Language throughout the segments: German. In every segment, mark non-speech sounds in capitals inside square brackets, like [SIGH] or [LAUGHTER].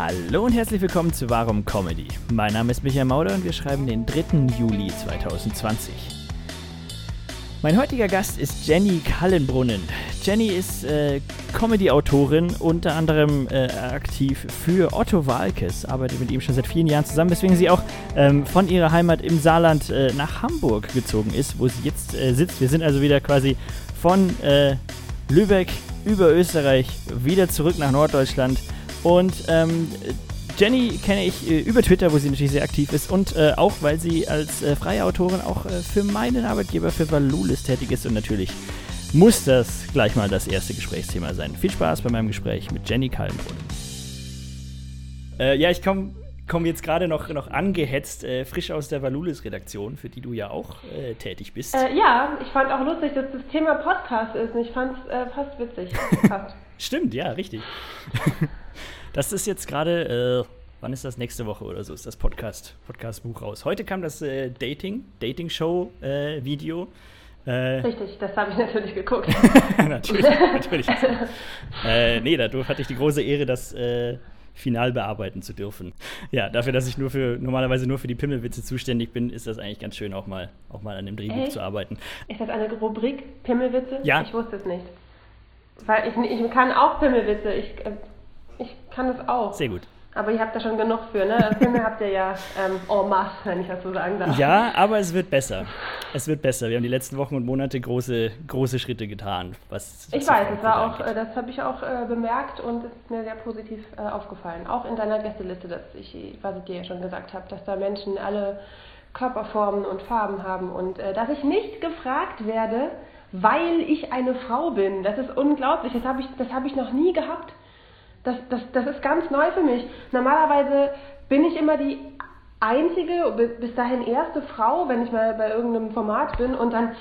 Hallo und herzlich willkommen zu Warum Comedy. Mein Name ist Michael Mauder und wir schreiben den 3. Juli 2020. Mein heutiger Gast ist Jenny Kallenbrunnen. Jenny ist äh, Comedy-Autorin, unter anderem äh, aktiv für Otto Walkes, arbeitet mit ihm schon seit vielen Jahren zusammen, weswegen sie auch ähm, von ihrer Heimat im Saarland äh, nach Hamburg gezogen ist, wo sie jetzt äh, sitzt. Wir sind also wieder quasi von äh, Lübeck über Österreich wieder zurück nach Norddeutschland und ähm, Jenny kenne ich äh, über Twitter, wo sie natürlich sehr aktiv ist und äh, auch, weil sie als äh, freie Autorin auch äh, für meinen Arbeitgeber, für Valulis tätig ist und natürlich muss das gleich mal das erste Gesprächsthema sein. Viel Spaß bei meinem Gespräch mit Jenny Kallenbrunnen. Äh, ja, ich komme komm jetzt gerade noch, noch angehetzt, äh, frisch aus der Valulis-Redaktion, für die du ja auch tätig bist. ja, ich fand auch lustig, dass das Thema Podcast ist. Ich fand es fast witzig. Fast. [LAUGHS] Stimmt, ja, richtig. [LAUGHS] Das ist jetzt gerade, äh, wann ist das nächste Woche oder so, ist das Podcast, Podcast-Buch raus. Heute kam das äh, Dating, Dating-Show-Video. Äh, Richtig, das habe ich natürlich geguckt. [LAUGHS] natürlich, natürlich. äh, nee, dadurch hatte ich die große Ehre, das äh, final bearbeiten zu dürfen. Ja, dafür, dass ich nur für normalerweise nur für die Pimmelwitze zuständig bin, ist das eigentlich ganz schön, auch mal, auch mal an dem Drehbuch Echt? zu arbeiten. Ist das eine Rubrik Pimmelwitze? Ja. Ich wusste es nicht. Weil ich, ich kann auch Pimmelwitze. Ich äh, ich kann es auch. Sehr gut. Aber ihr habt da schon genug für, ne? Filme habt ihr ja ähm, en masse, wenn ich das so sagen darf. Ja, aber es wird besser. Es wird besser. Wir haben die letzten Wochen und Monate große, große Schritte getan. Was, was ich weiß, war auch, äh, das habe ich auch äh, bemerkt und es ist mir sehr positiv äh, aufgefallen. Auch in deiner Gästeliste, dass ich, was ich dir ja schon gesagt habe, dass da Menschen alle Körperformen und Farben haben und äh, dass ich nicht gefragt werde, weil ich eine Frau bin. Das ist unglaublich. Das habe ich, hab ich noch nie gehabt. Das, das, das ist ganz neu für mich. Normalerweise bin ich immer die einzige, bis dahin erste Frau, wenn ich mal bei irgendeinem Format bin. Und dann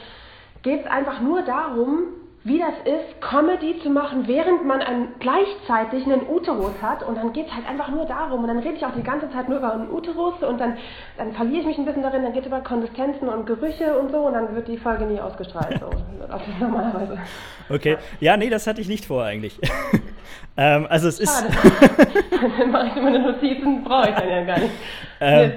geht es einfach nur darum, wie das ist, Comedy zu machen, während man einen, gleichzeitig einen Uterus hat. Und dann geht es halt einfach nur darum. Und dann rede ich auch die ganze Zeit nur über einen Uterus und dann, dann verliere ich mich ein bisschen darin. Dann geht es über Konsistenzen und Gerüche und so. Und dann wird die Folge nie ausgestrahlt. So. [LAUGHS] Das ist normalerweise. Okay. Ja, nee, das hatte ich nicht vor eigentlich. [LAUGHS] ähm, also es ist. [LAUGHS] dann mache ich meine Notizen, brauche ich dann ja gar nicht. Ähm,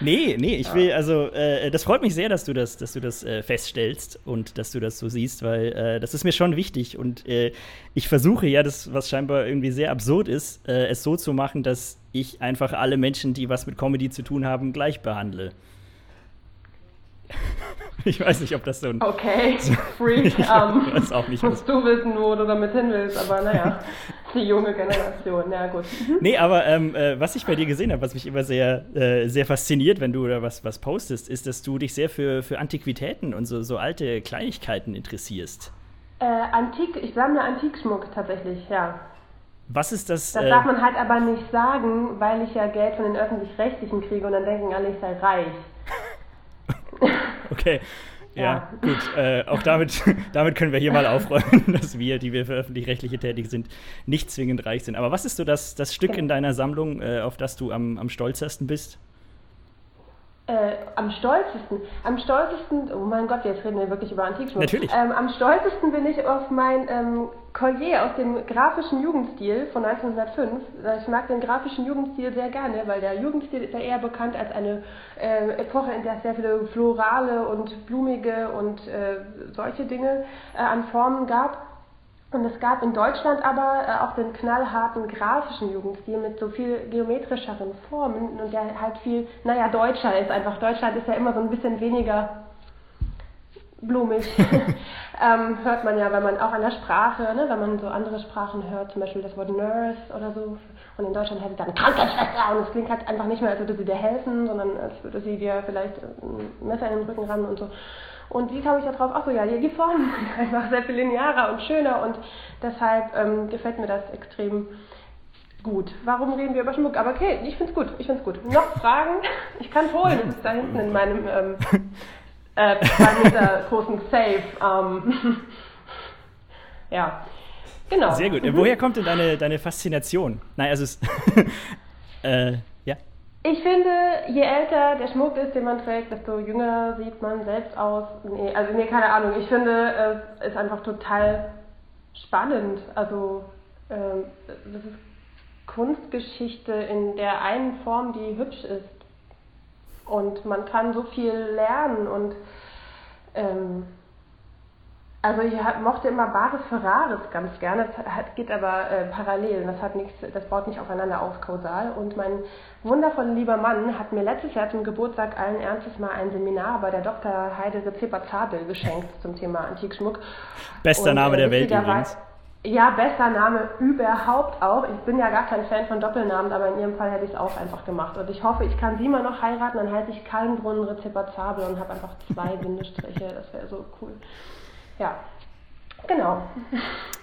nee, nee, ich will, also, äh, das freut mich sehr, dass du das, dass du das äh, feststellst und dass du das so siehst, weil äh, das ist mir schon wichtig und äh, ich versuche ja, das, was scheinbar irgendwie sehr absurd ist, äh, es so zu machen, dass ich einfach alle Menschen, die was mit Comedy zu tun haben, gleich behandle. [LAUGHS] Ich weiß nicht, ob das so ein. Okay, [LAUGHS] Freak. [LAUGHS] ich um, weiß auch nicht, musst du wissen, wo du damit hin willst, aber naja, die junge Generation, ja gut. Mhm. Nee, aber ähm, äh, was ich bei dir gesehen habe, was mich immer sehr, äh, sehr fasziniert, wenn du da was, was postest, ist, dass du dich sehr für, für Antiquitäten und so, so alte Kleinigkeiten interessierst. Äh, Antik, ich sammle Antikschmuck tatsächlich, ja. Was ist das? Das darf man halt aber nicht sagen, weil ich ja Geld von den Öffentlich-Rechtlichen kriege und dann denken alle, ich sei reich. [LAUGHS] Okay. Ja, ja, gut. Äh, auch damit, [LAUGHS] damit können wir hier mal aufräumen, [LAUGHS] dass wir, die wir für öffentlich-rechtliche tätig sind, nicht zwingend reich sind. Aber was ist so das, das Stück in deiner Sammlung, äh, auf das du am, am stolzesten bist? Äh, am stolzesten, am stolzesten, oh mein Gott, jetzt reden wir wirklich über Antikschmuck. Natürlich. Ähm, am stolzesten bin ich auf mein ähm, Collier aus dem grafischen Jugendstil von 1905. Ich mag den grafischen Jugendstil sehr gerne, weil der Jugendstil ist ja eher bekannt als eine äh, Epoche, in der es sehr viele florale und blumige und äh, solche Dinge äh, an Formen gab. Und es gab in Deutschland aber äh, auch den knallharten grafischen Jugendstil mit so viel geometrischeren Formen und der halt viel, naja, deutscher ist. Einfach Deutschland ist ja immer so ein bisschen weniger blumig. [LAUGHS] ähm, hört man ja, wenn man auch an der Sprache, ne, wenn man so andere Sprachen hört, zum Beispiel das Wort Nurse oder so. Und in Deutschland heißt es dann Krankenschwester und es klingt halt einfach nicht mehr, als würde sie dir helfen, sondern als würde sie dir vielleicht ein Messer in den Rücken ran und so. Und wie kam ich da drauf? Ach so, ja, die, Formen sind [LAUGHS] einfach sehr viel linearer und schöner und deshalb ähm, gefällt mir das extrem gut. Warum reden wir über Schmuck? Aber okay, ich finde es gut, ich finde es gut. Noch Fragen? Ich kann es holen, das ist da hinten in meinem ähm, [LAUGHS] äh, Meter großen Safe. Ähm, [LAUGHS] ja, genau. Sehr gut. Woher kommt denn deine, deine Faszination? Nein, also es äh, ich finde, je älter der Schmuck ist, den man trägt, desto jünger sieht man selbst aus. Nee, also nee, keine Ahnung. Ich finde, es ist einfach total spannend. Also, äh, das ist Kunstgeschichte in der einen Form, die hübsch ist. Und man kann so viel lernen und ähm, also ich mochte immer Bares Ferraris ganz gerne, das geht aber äh, parallel, das hat nichts, das baut nicht aufeinander auf kausal. Und mein wundervoller lieber Mann hat mir letztes Jahr zum Geburtstag allen Ernstes mal ein Seminar bei der Dr. Heide Rezepa Zabel geschenkt zum Thema Antikschmuck. Bester Und, Name äh, der Welt übrigens. Ja, bester Name überhaupt auch. Ich bin ja gar kein Fan von Doppelnamen, aber in ihrem Fall hätte ich es auch einfach gemacht. Und ich hoffe, ich kann sie mal noch heiraten, dann heiße ich Kallenbrunnen Rezepa Zabel und habe einfach zwei [LAUGHS] Bindestriche. Das wäre so cool ja, genau.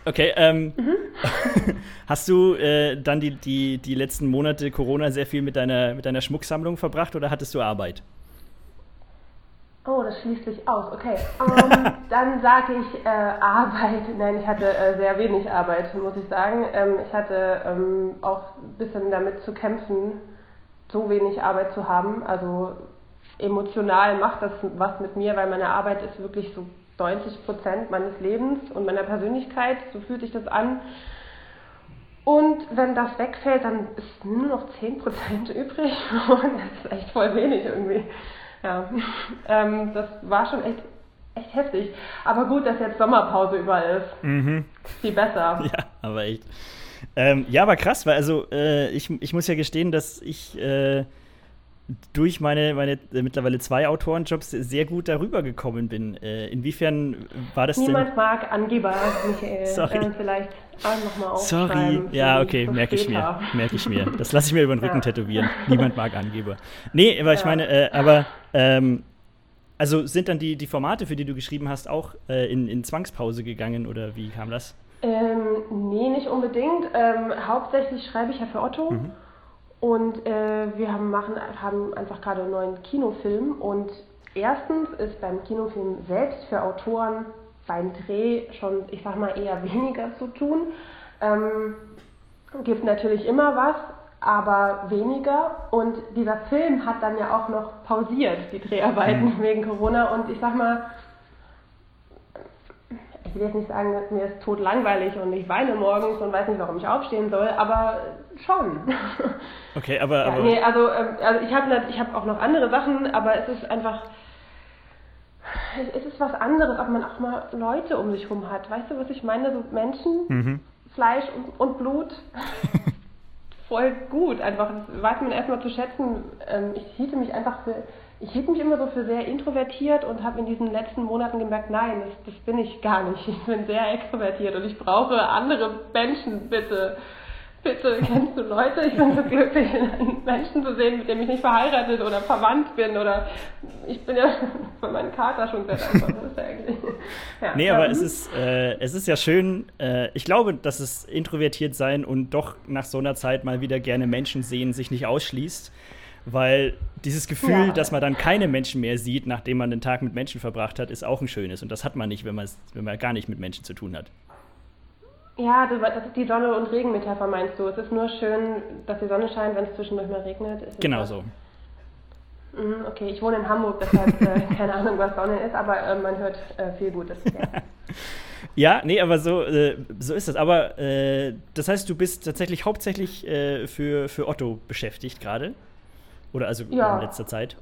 Okay, ähm, mhm. [LAUGHS] hast du äh, dann die, die, die letzten Monate Corona sehr viel mit deiner, mit deiner Schmucksammlung verbracht oder hattest du Arbeit? Oh, das schließt sich aus. Okay. Um, ähm, [LAUGHS] dann sage ich äh, Arbeit. Nein, ich hatte äh, sehr wenig Arbeit, muss ich sagen. Ähm, ich hatte ähm, auch ein bisschen damit zu kämpfen, so wenig Arbeit zu haben. Also emotional macht das was mit mir, weil meine Arbeit ist wirklich so 90 Prozent meines Lebens und meiner Persönlichkeit, so fühlt sich das an. Und wenn das wegfällt, dann ist nur noch 10 Prozent [LAUGHS] übrig und das ist echt voll wenig irgendwie. Ja, ähm, das war schon echt, echt heftig. Aber gut, dass jetzt Sommerpause überall ist. Mhm. Viel besser. [LAUGHS] Ja, aber echt. Ähm, ja, aber krass, weil also äh, ich, ich muss ja gestehen, dass ich äh, durch meine, meine äh, mittlerweile zwei Autorenjobs sehr gut darüber gekommen bin. Äh, inwiefern war das Niemand denn? mag Angeber, Michael. [LAUGHS] Sorry. Äh, vielleicht nochmal Sorry. Ja, okay, merke ich mir. Merke ich mir. Das lasse ich mir über den Rücken ja. tätowieren. Niemand mag Angeber. Nee, aber ich ja. meine, äh, aber ähm, also sind dann die, die Formate, für die du geschrieben hast, auch äh, in, in Zwangspause gegangen oder wie kam das? Ähm, nee, nicht unbedingt. Ähm, hauptsächlich schreibe ich ja für Otto. Mhm. Und äh, wir haben, machen, haben einfach gerade einen neuen Kinofilm. Und erstens ist beim Kinofilm selbst für Autoren beim Dreh schon, ich sag mal, eher [LAUGHS] weniger zu tun. Ähm, gibt natürlich immer was, aber weniger. Und dieser Film hat dann ja auch noch pausiert, die Dreharbeiten mhm. wegen Corona. Und ich sag mal, ich will jetzt nicht sagen, mir ist tot langweilig und ich weine morgens und weiß nicht, warum ich aufstehen soll, aber schon. [LAUGHS] Okay, aber. Ja, aber nee, also, ähm, also ich habe ich hab auch noch andere Sachen, aber es ist einfach. Es ist was anderes, ob man auch mal Leute um sich herum hat. Weißt du, was ich meine? So Menschen, mhm. Fleisch und, und Blut. [LAUGHS] Voll gut, einfach. Das weiß man erstmal zu schätzen. Ähm, ich hielte mich einfach für ich hielt mich immer so für sehr introvertiert und habe in diesen letzten Monaten gemerkt, nein, das, das, bin ich gar nicht. Ich bin sehr extrovertiert und ich brauche andere Menschen, bitte. Bitte, kennst du Leute? Ich bin so glücklich, einen [LAUGHS] Menschen zu sehen, mit dem ich nicht verheiratet oder verwandt bin oder ich bin ja [LAUGHS] von meinem Kater schon sehr dankbar. Ist eigentlich. [LAUGHS] Ja. Nee, aber es ist, äh, es ist ja schön. Äh, ich glaube, dass es introvertiert sein und doch nach so einer Zeit mal wieder gerne Menschen sehen sich nicht ausschließt. Weil dieses Gefühl, ja. dass man dann keine Menschen mehr sieht, nachdem man den Tag mit Menschen verbracht hat, ist auch ein schönes. Und das hat man nicht, wenn, wenn man gar nicht mit Menschen zu tun hat. Ja, das ist die Sonne- und Regenmetapher, meinst du? Es ist nur schön, dass die Sonne scheint, wenn es zwischendurch mal regnet. Genau so. Mhm, okay, ich wohne in Hamburg, deshalb äh, [LAUGHS] keine Ahnung, was Sonne ist, aber äh, man hört äh, viel Gutes. Ja. [LAUGHS] ja, nee, aber so, äh, so ist es. Aber äh, das heißt, du bist tatsächlich hauptsächlich äh, für, für Otto beschäftigt gerade? Oder also ja. in letzter Zeit?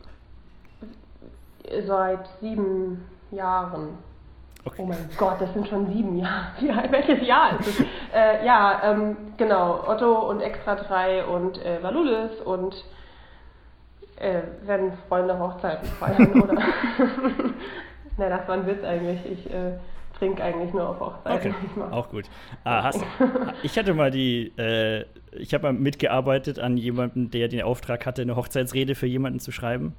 Seit sieben Jahren. Okay. Oh mein Gott, das sind schon sieben Jahre. [LAUGHS] Ja, welches Jahr ist es? äh, ja, ähm, genau. Otto und Extra 3 und äh, Valulis und äh, wenn Freunde Hochzeiten feiern, oder? [LAUGHS] [LAUGHS] ne, das war ein Witz eigentlich. Ich äh, trinke eigentlich nur auf Hochzeiten. Okay, auch gut. Ah, hast, ich hatte mal die, äh, ich habe mal mitgearbeitet an jemandem, der den Auftrag hatte, eine Hochzeitsrede für jemanden zu schreiben.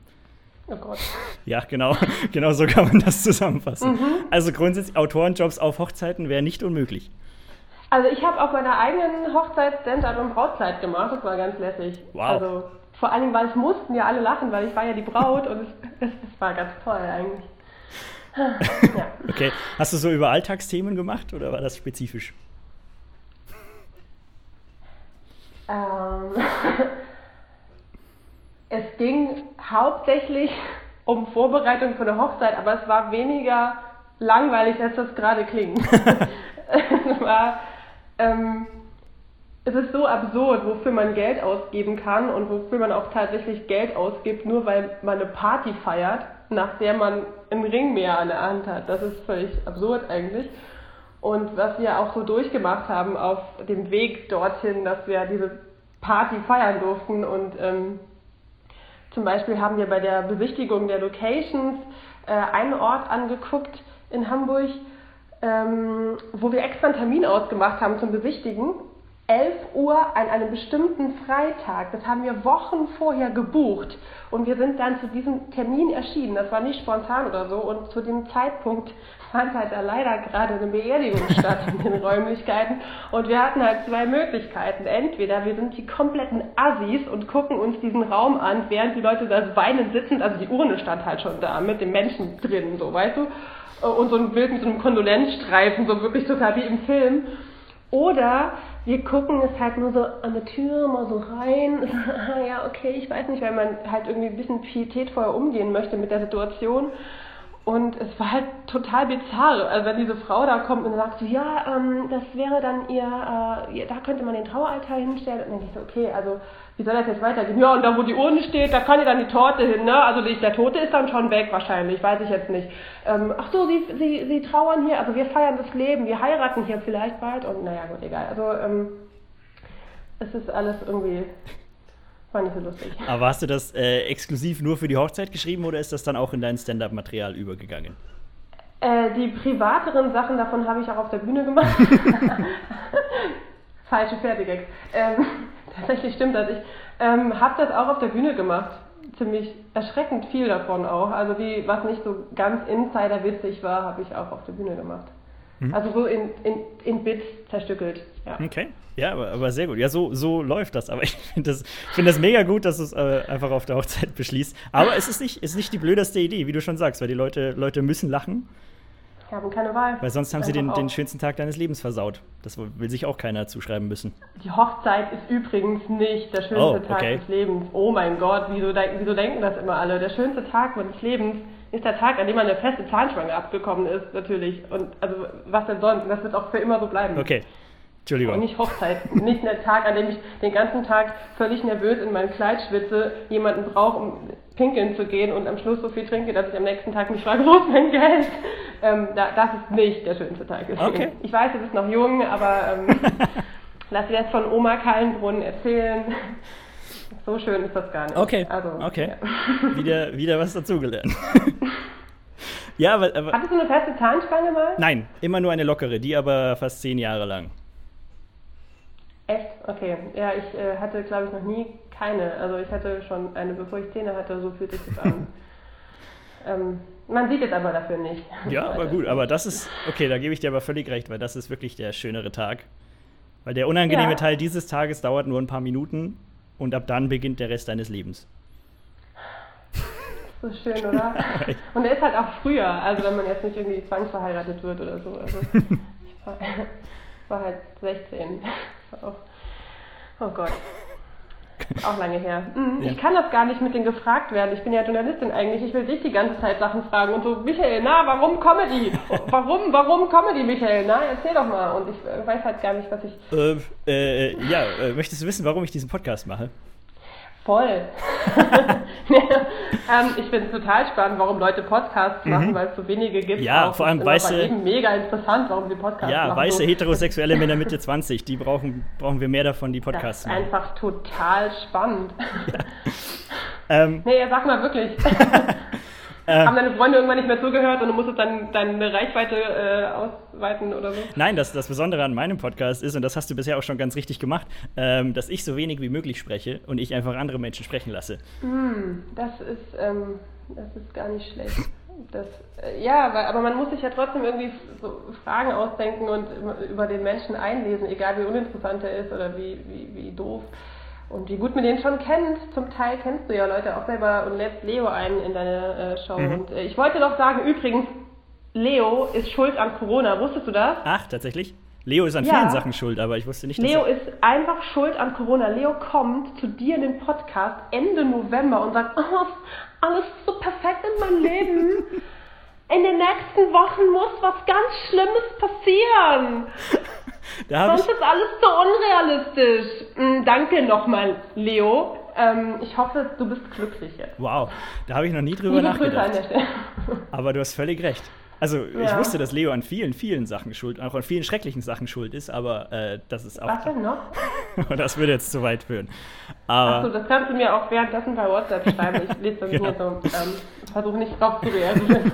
Oh Gott. Ja, genau, [LAUGHS] genau so kann man das zusammenfassen. Mhm. Also grundsätzlich Autorenjobs auf Hochzeiten wäre nicht unmöglich. Also ich habe auf meiner eigenen Hochzeit Standard und Brautzeit gemacht, das war ganz lässig. Wow. Also vor allem, weil es mussten ja alle lachen, weil ich war ja die Braut und es, [LAUGHS] es, es war ganz toll eigentlich. [LAUGHS] Ja. okay. Hast du so über Alltagsthemen gemacht oder war das spezifisch? Ähm, [LAUGHS] es ging hauptsächlich um Vorbereitung für eine Hochzeit, aber es war weniger langweilig, als das gerade klingt. [LAUGHS] [LAUGHS] es war, ähm, es ist so absurd, wofür man Geld ausgeben kann und wofür man auch tatsächlich Geld ausgibt, nur weil man eine Party feiert, nach der man einen Ring mehr an der Hand hat. Das ist völlig absurd eigentlich. Und was wir auch so durchgemacht haben auf dem Weg dorthin, dass wir diese Party feiern durften und ähm, zum Beispiel haben wir bei der Besichtigung der Locations äh, einen Ort angeguckt in Hamburg, ähm, wo wir extra einen Termin ausgemacht haben zum Besichtigen 11 Uhr an einem bestimmten Freitag. Das haben wir Wochen vorher gebucht. Und wir sind dann zu diesem Termin erschienen. Das war nicht spontan oder so. Und zu dem Zeitpunkt fand halt da leider gerade eine Beerdigung [LAUGHS] statt in den Räumlichkeiten. Und wir hatten halt zwei Möglichkeiten. Entweder wir sind die kompletten Assis und gucken uns diesen Raum an, während die Leute da weinend sitzen. Also die Urne stand halt schon da mit dem Menschen drin, so weißt du. Und so ein Bild mit so einem Kondolenzstreifen, so wirklich total wie im Film. Oder wir gucken es halt nur so an der Tür mal so rein. [LAUGHS] ah ja, okay, ich weiß nicht, weil man halt irgendwie ein bisschen pietätvoll umgehen möchte mit der Situation. Und es war halt total bizarr. Also wenn diese Frau da kommt und sagt so, ja, ähm, das wäre dann ihr, äh, da könnte man den Traualtar hinstellen. Und dann denke ich so, okay, also wie soll das jetzt weitergehen? Ja, und da wo die Urne steht, da kann ja dann die Torte hin, ne? Also der Tote ist dann schon weg wahrscheinlich, weiß ich jetzt nicht. Ähm, ach so, sie, sie, sie trauern hier, also wir feiern das Leben, wir heiraten hier vielleicht bald und naja, gut, egal. Also ähm, es ist alles irgendwie war nicht so lustig. Aber hast du das äh, exklusiv nur für die Hochzeit geschrieben oder ist das dann auch in dein Stand-up-Material übergegangen? Äh, die privateren Sachen davon habe ich auch auf der Bühne gemacht. [LAUGHS] Falsche Fertigex. Ähm, [LAUGHS] tatsächlich stimmt das. Ich ähm, habe das auch auf der Bühne gemacht. Ziemlich erschreckend viel davon auch. Also die, was nicht so ganz insiderwitzig war, habe ich auch auf der Bühne gemacht. Mhm. Also so in, in, in Bits zerstückelt. Ja. Okay. Ja, aber, aber, sehr gut. Ja, so, so läuft das. Aber [LAUGHS] ich finde das, find das mega gut, dass du es äh, einfach auf der Hochzeit beschließt. Aber es ist nicht, ist nicht die blödeste Idee, wie du schon sagst, weil die Leute, Leute müssen lachen. Ich habe keine Wahl. Weil sonst haben sie den, den schönsten Tag deines Lebens versaut. Das will sich auch keiner zuschreiben müssen. Die Hochzeit ist übrigens nicht der schönste oh, okay. Tag des Lebens. Oh mein Gott, wieso, wieso denken das immer alle? Der schönste Tag meines Lebens ist der Tag, an dem man eine feste Zahnspange abgekommen ist, natürlich. Und also was denn sonst? Das wird auch für immer so bleiben. Okay. Entschuldigung. Und nicht Hochzeit. nicht der Tag, an dem ich den ganzen Tag völlig nervös in meinem Kleid schwitze, jemanden brauche, um pinkeln zu gehen und am Schluss so viel trinke, dass ich am nächsten Tag mich frage, wo ist mein Geld? Ähm, da, das ist nicht der schönste Tag. Okay. Ich weiß, du bist noch jung, aber ähm, [LAUGHS] lass dir das von Oma Kallenbrunn erzählen. So schön ist das gar nicht. Okay. Also, okay. Ja. [LAUGHS] wieder, wieder was dazugelernt. [LAUGHS] ja, aber, aber. Hattest du eine feste Zahnspange mal? Nein, immer nur eine lockere, die aber fast zehn Jahre lang. Echt? Okay. Ja, ich äh, hatte, glaube ich, noch nie keine. Also ich hatte schon eine, bevor ich Zähne hatte, so fühlt sich das an. [LAUGHS] ähm, man sieht es aber dafür nicht. Ja, aber gut, aber das ist, okay, da gebe ich dir aber völlig recht, weil das ist wirklich der schönere Tag. Weil der unangenehme ja. Teil dieses Tages dauert nur ein paar Minuten und ab dann beginnt der Rest deines Lebens. So schön, oder? [LAUGHS] und der ist halt auch früher, also wenn man jetzt nicht irgendwie zwangsverheiratet wird oder so. Also [LAUGHS] ich war, war halt 16. Auch, oh Gott. Auch lange her. Mhm. Ja. Ich kann das gar nicht mit denen gefragt werden. Ich bin ja Journalistin eigentlich. Ich will dich die ganze Zeit Sachen fragen. Und so, Michael, na, warum Comedy? [LAUGHS] warum, warum Comedy, Michael? Na, erzähl doch mal. Und ich äh, weiß halt gar nicht, was ich. Äh, äh, ja, äh, möchtest du wissen, warum ich diesen Podcast mache? Voll. [LAUGHS] [LAUGHS] ähm, ich finde es total spannend, warum Leute Podcasts mhm. machen, weil es so wenige gibt. Ja, vor allem weiße. Mega interessant, warum sie Podcasts ja, machen. Ja, weiße heterosexuelle Männer Mitte [LAUGHS] 20, die brauchen, brauchen wir mehr davon, die Podcasts machen. Das ist einfach total spannend. Ja. ähm, nee, sag mal wirklich. Äh, Haben deine Freunde irgendwann nicht mehr zugehört und du musstest dann deine Reichweite äh, ausweiten oder so? Nein, das, das Besondere an meinem Podcast ist, und das hast du bisher auch schon ganz richtig gemacht, ähm, dass ich so wenig wie möglich spreche und ich einfach andere Menschen sprechen lasse. Mm, das, ist, ähm, das ist gar nicht schlecht. Das, äh, ja, aber, aber man muss sich ja trotzdem irgendwie so Fragen ausdenken und über den Menschen einlesen, egal wie uninteressant er ist oder wie, wie, wie doof. Und wie gut man den schon kennt, zum Teil kennst du ja Leute auch selber und lädst Leo ein in deine äh, Show. Mhm. Und äh, ich wollte noch sagen, übrigens, Leo ist schuld an Corona. Wusstest du das? Ach, tatsächlich? Leo ist an ja. vielen Sachen schuld, aber ich wusste nicht, dass Leo ist einfach schuld an Corona. Leo kommt zu dir in den Podcast Ende November und sagt, oh, alles ist so perfekt in meinem Leben. [LAUGHS] In den nächsten Wochen muss was ganz Schlimmes passieren. [LAUGHS] Sonst ist alles zu unrealistisch. Mhm, danke nochmal, Leo. Ähm, ich hoffe, du bist glücklich jetzt. Wow, da habe ich noch nie drüber Liebe nachgedacht. [LAUGHS] Aber du hast völlig recht. Also ich Ja. wusste, dass Leo an vielen, vielen Sachen schuld, auch an vielen schrecklichen Sachen schuld ist, aber äh, das ist auch. Was denn noch? [LAUGHS] das würde jetzt zu weit führen. Achso, das kannst du mir auch währenddessen bei WhatsApp schreiben. Ich lese [LAUGHS] das Ja. nicht so. Ähm, versuche nicht drauf zu reagieren.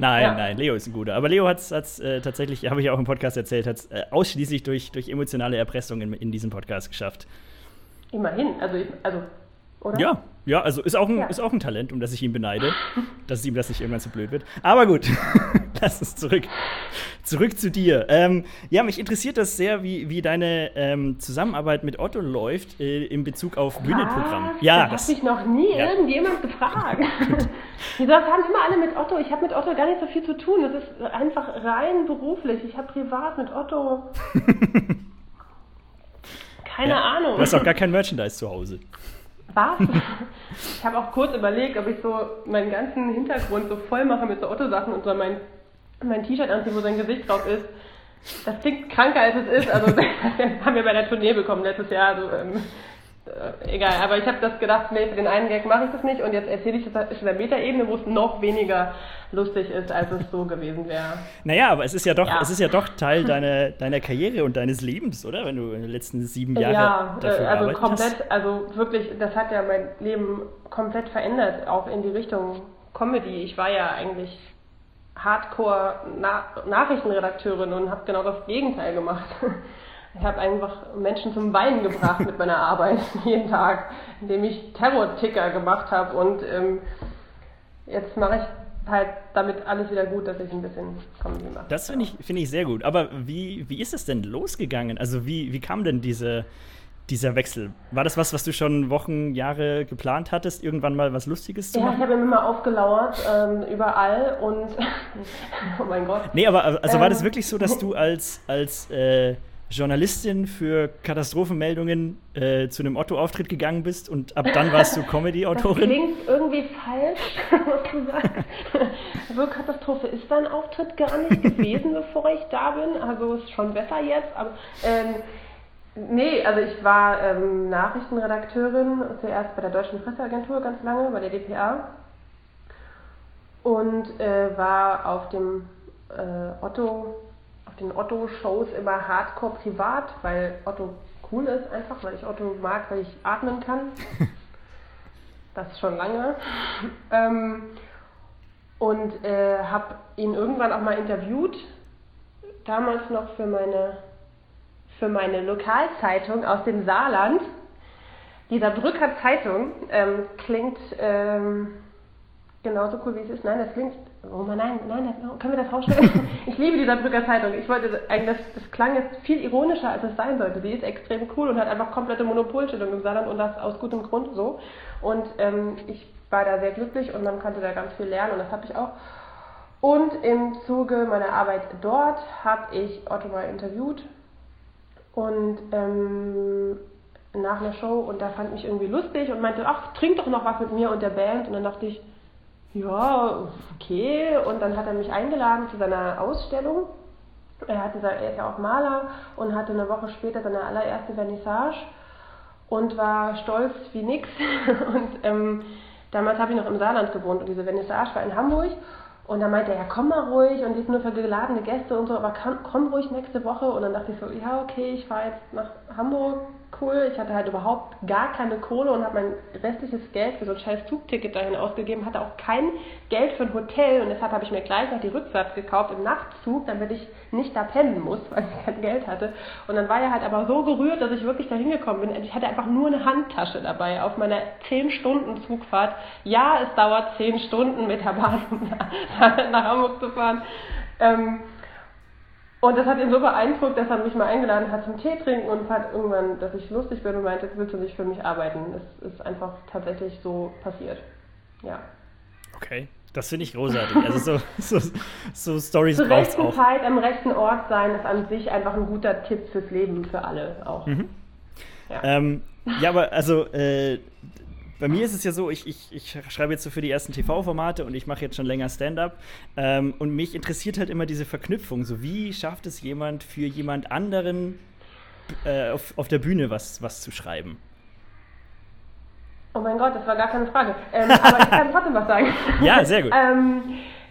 Nein, ja. nein, Leo ist ein guter. Aber Leo hat es äh, tatsächlich, habe ich auch im Podcast erzählt, hat äh, ausschließlich durch, durch emotionale Erpressung in, in diesem Podcast geschafft. Immerhin. Also, also oder? Ja, ja, also ist auch, ein, Ja. ist auch ein Talent, um das ich ihn beneide, dass ihm das nicht irgendwann zu blöd wird. Aber gut, [LAUGHS] lass uns zurück. Zurück zu dir. Ähm, ja, mich interessiert das sehr, wie, wie deine ähm, Zusammenarbeit mit Otto läuft äh, in Bezug auf Bühnenprogramm. Ja, das das, hat mich noch nie Ja. irgendjemand gefragt. [LAUGHS] [LAUGHS] Wieso haben immer alle mit Otto? Ich habe mit Otto gar nicht so viel zu tun. Das ist einfach rein beruflich. Ich habe privat mit Otto. Keine ja. Ahnung. Du hast auch gar kein Merchandise zu Hause. Was? [LAUGHS] Ich habe auch kurz überlegt, ob ich so meinen ganzen Hintergrund so voll mache mit so Otto-Sachen und so mein, mein T-Shirt anziehe, wo sein Gesicht drauf ist. Das klingt kranker, als es ist. Also [LAUGHS] haben wir bei der Tournee bekommen letztes Jahr. Also, ähm, äh, egal, aber ich habe das gedacht, nee, für den einen Gag mache ich das nicht und jetzt erzähle ich das in der Metaebene, wo es noch weniger lustig ist, als es so gewesen wäre. Naja, aber es ist ja doch, Ja. es ist ja doch Teil deiner, deiner Karriere und deines Lebens, oder? Wenn du in den letzten sieben Jahren Ja, äh, dafür also gearbeitet komplett, hast. also wirklich, das hat ja mein Leben komplett verändert, auch in die Richtung Comedy. Ich war ja eigentlich Hardcore-Nachrichtenredakteurin und habe genau das Gegenteil gemacht. [LAUGHS] Ich habe einfach Menschen zum Weinen gebracht mit meiner Arbeit [LAUGHS] jeden Tag, indem ich Terror-Ticker gemacht habe und ähm, jetzt mache ich halt damit alles wieder gut, dass ich ein bisschen Comedy mache. Das finde ich, finde ich sehr gut. Aber wie, wie ist es denn losgegangen? Also wie, wie kam denn diese, dieser Wechsel? War das was, was du schon Wochen, Jahre geplant hattest, irgendwann mal was Lustiges zu Ja, ich machen? habe immer aufgelauert, ähm, überall und [LAUGHS] oh mein Gott. Nee, aber also war das Ähm. wirklich so, dass du als, als äh, Journalistin für Katastrophenmeldungen äh, zu einem Otto-Auftritt gegangen bist und ab dann warst du [LAUGHS] Das Comedy-Autorin? klingt irgendwie falsch, was du sagst. So Katastrophe ist dein Auftritt gar nicht [LAUGHS] gewesen, bevor ich da bin. Also ist schon besser jetzt. Aber ähm, nee, also ich war ähm, Nachrichtenredakteurin zuerst bei der Deutschen Presseagentur ganz lange, bei der DPA. Und äh, war auf dem äh, Otto, den Otto-Shows immer hardcore privat, weil Otto cool ist einfach, weil ich Otto mag, weil ich atmen kann. [LAUGHS] Das schon lange. Ähm, und äh, habe ihn irgendwann auch mal interviewt, damals noch für meine, für meine Lokalzeitung aus dem Saarland. Die Saarbrücker Zeitung ähm, klingt ähm, genauso cool, wie es ist. Nein, das klingt. Oh Mann, nein, nein, das, können wir das rausstellen? [LAUGHS] ich liebe die Saarbrücker Zeitung. Ich wollte eigentlich, das, das klang jetzt viel ironischer, als es sein sollte. Die ist extrem cool und hat einfach komplette Monopolstellung im Saarland und das aus gutem Grund so. Und ähm, ich war da sehr glücklich und man konnte da ganz viel lernen und das habe ich auch. Und im Zuge meiner Arbeit dort habe ich Otto mal interviewt und ähm, nach einer Show und da fand mich irgendwie lustig und meinte, ach, trink doch noch was mit mir und der Band. Und dann dachte ich, ja, okay. Und dann hat er mich eingeladen zu seiner Ausstellung. Er, hatte, er ist ja auch Maler und hatte eine Woche später seine allererste Vernissage und war stolz wie nix. [LAUGHS] Und ähm, damals habe ich noch im Saarland gewohnt und diese Vernissage war in Hamburg. Und dann meinte er, ja, komm mal ruhig und die ist nur für geladene Gäste und so, aber komm, komm ruhig nächste Woche. Und dann dachte ich so, ja, okay, ich fahre jetzt nach Hamburg, cool. Ich hatte halt überhaupt gar keine Kohle und habe mein restliches Geld für so ein scheiß Zugticket dahin ausgegeben, hatte auch kein Geld für ein Hotel und deshalb habe ich mir gleich noch die Rückfahrt gekauft im Nachtzug, damit ich nicht da pennen muss, [LAUGHS] weil ich kein Geld hatte. Und dann war er halt aber so gerührt, dass ich wirklich da hingekommen bin. Ich hatte einfach nur eine Handtasche dabei auf meiner 10 Stunden Zugfahrt. Ja, es dauert 10 Stunden mit der Bahn, nach, [LAUGHS] nach Hamburg zu fahren. Ähm, und das hat ihn so beeindruckt, dass er mich mal eingeladen hat zum Tee trinken und fand irgendwann, dass ich lustig bin und meinte, jetzt willst du nicht für mich arbeiten. Das ist einfach tatsächlich so passiert. Ja. Okay, das finde ich großartig. Also so, [LAUGHS] so, so Stories Zur braucht es rechten auch. Zeit am rechten Ort sein ist an sich einfach ein guter Tipp fürs Leben, für alle auch. Mhm. Ja. Ähm, ja, aber also äh, bei mir ist es ja so, ich, ich, ich schreibe jetzt so für die ersten TV-Formate und ich mache jetzt schon länger Stand-up. Ähm, und mich interessiert halt immer diese Verknüpfung. So, wie schafft es jemand für jemand anderen äh, auf, auf der Bühne was, was zu schreiben? Oh mein Gott, das war gar keine Frage. Ähm, aber ich kann [LAUGHS] trotzdem was sagen. Ja, sehr gut. [LAUGHS] ähm,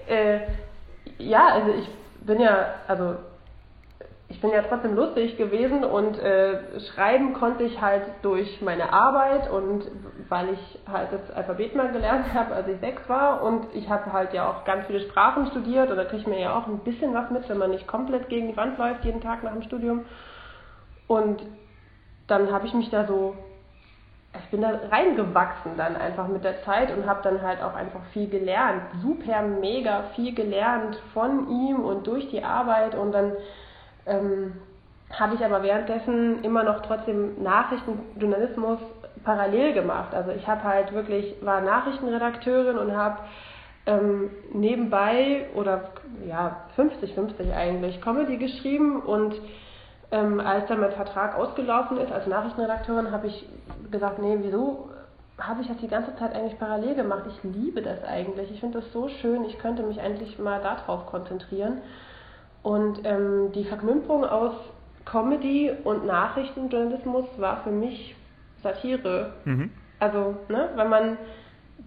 äh, ja, also ich bin ja, also bin ja trotzdem lustig gewesen und äh, schreiben konnte ich halt durch meine Arbeit und weil ich halt das Alphabet mal gelernt [LAUGHS] habe, als ich sechs war und ich habe halt ja auch ganz viele Sprachen studiert und da kriegt man ja auch ein bisschen was mit, wenn man nicht komplett gegen die Wand läuft jeden Tag nach dem Studium. Und dann habe ich mich da so, ich bin da reingewachsen dann einfach mit der Zeit und habe dann halt auch einfach viel gelernt, super mega viel gelernt von ihm und durch die Arbeit und dann ähm, habe ich aber währenddessen immer noch trotzdem Nachrichtenjournalismus parallel gemacht. Also ich habe halt wirklich, war Nachrichtenredakteurin und habe ähm, nebenbei oder ja 50-50 eigentlich Comedy geschrieben und ähm, als dann mein Vertrag ausgelaufen ist als Nachrichtenredakteurin, habe ich gesagt, nee, wieso habe ich das die ganze Zeit eigentlich parallel gemacht? Ich liebe das eigentlich. Ich finde das so schön. Ich könnte mich eigentlich mal darauf konzentrieren. Und ähm, die Verknüpfung aus Comedy und Nachrichtenjournalismus war für mich Satire. Mhm. Also, ne, wenn man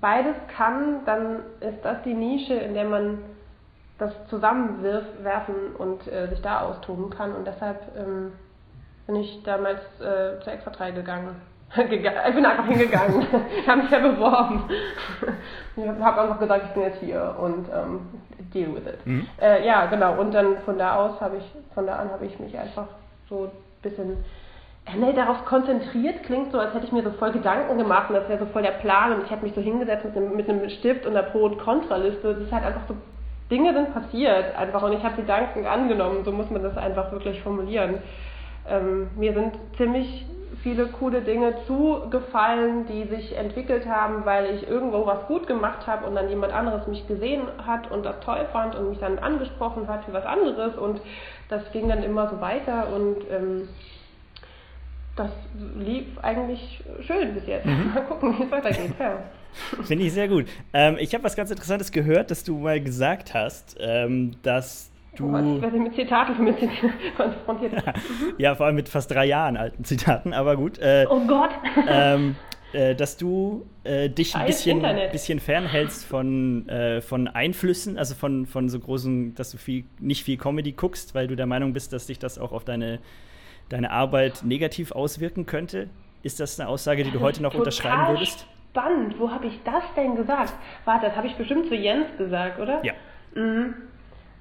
beides kann, dann ist das die Nische, in der man das zusammenwerfen und äh, sich da austoben kann. Und deshalb ähm, bin ich damals äh, zur Extra 3 gegangen. Ich bin einfach hingegangen. ich habe mich ja beworben. ich habe einfach gesagt, ich bin jetzt hier und ähm, deal with it. Mhm. Äh, ja, genau. Und dann von da aus habe ich, von da an habe ich mich einfach so ein bisschen äh, nee, darauf konzentriert klingt so, als hätte ich mir so voll Gedanken gemacht und das wäre so voll der Plan und ich hätte mich so hingesetzt mit einem, mit einem Stift und einer Pro- und Kontraliste. Das ist halt einfach so, Dinge sind passiert einfach und ich habe die Gedanken angenommen, so muss man das einfach wirklich formulieren. Ähm, mir sind ziemlich viele coole Dinge zugefallen, die sich entwickelt haben, weil ich irgendwo was gut gemacht habe und dann jemand anderes mich gesehen hat und das toll fand und mich dann angesprochen hat für was anderes und das ging dann immer so weiter und ähm, das lief eigentlich schön bis jetzt. Mhm. Mal gucken, wie es weitergeht. Ja. Finde ich sehr gut. Ähm, ich habe was ganz Interessantes gehört, dass du mal gesagt hast, ähm, dass Du, oh, ich werde mit Zitaten mit [LAUGHS] konfrontiert. [LAUGHS] Ja, vor allem mit fast drei Jahren alten Zitaten, aber gut. Äh, oh Gott! Ähm, äh, dass du äh, dich ein bisschen, bisschen fernhältst von, äh, von Einflüssen, also von, von so großen, dass du viel, nicht viel Comedy guckst, weil du der Meinung bist, dass dich das auch auf deine, deine Arbeit negativ auswirken könnte. Ist das eine Aussage, die du heute noch unterschreiben würdest? Spannend, wo habe ich das denn gesagt? Warte, das habe ich bestimmt zu Jens gesagt, oder? Ja. Mhm.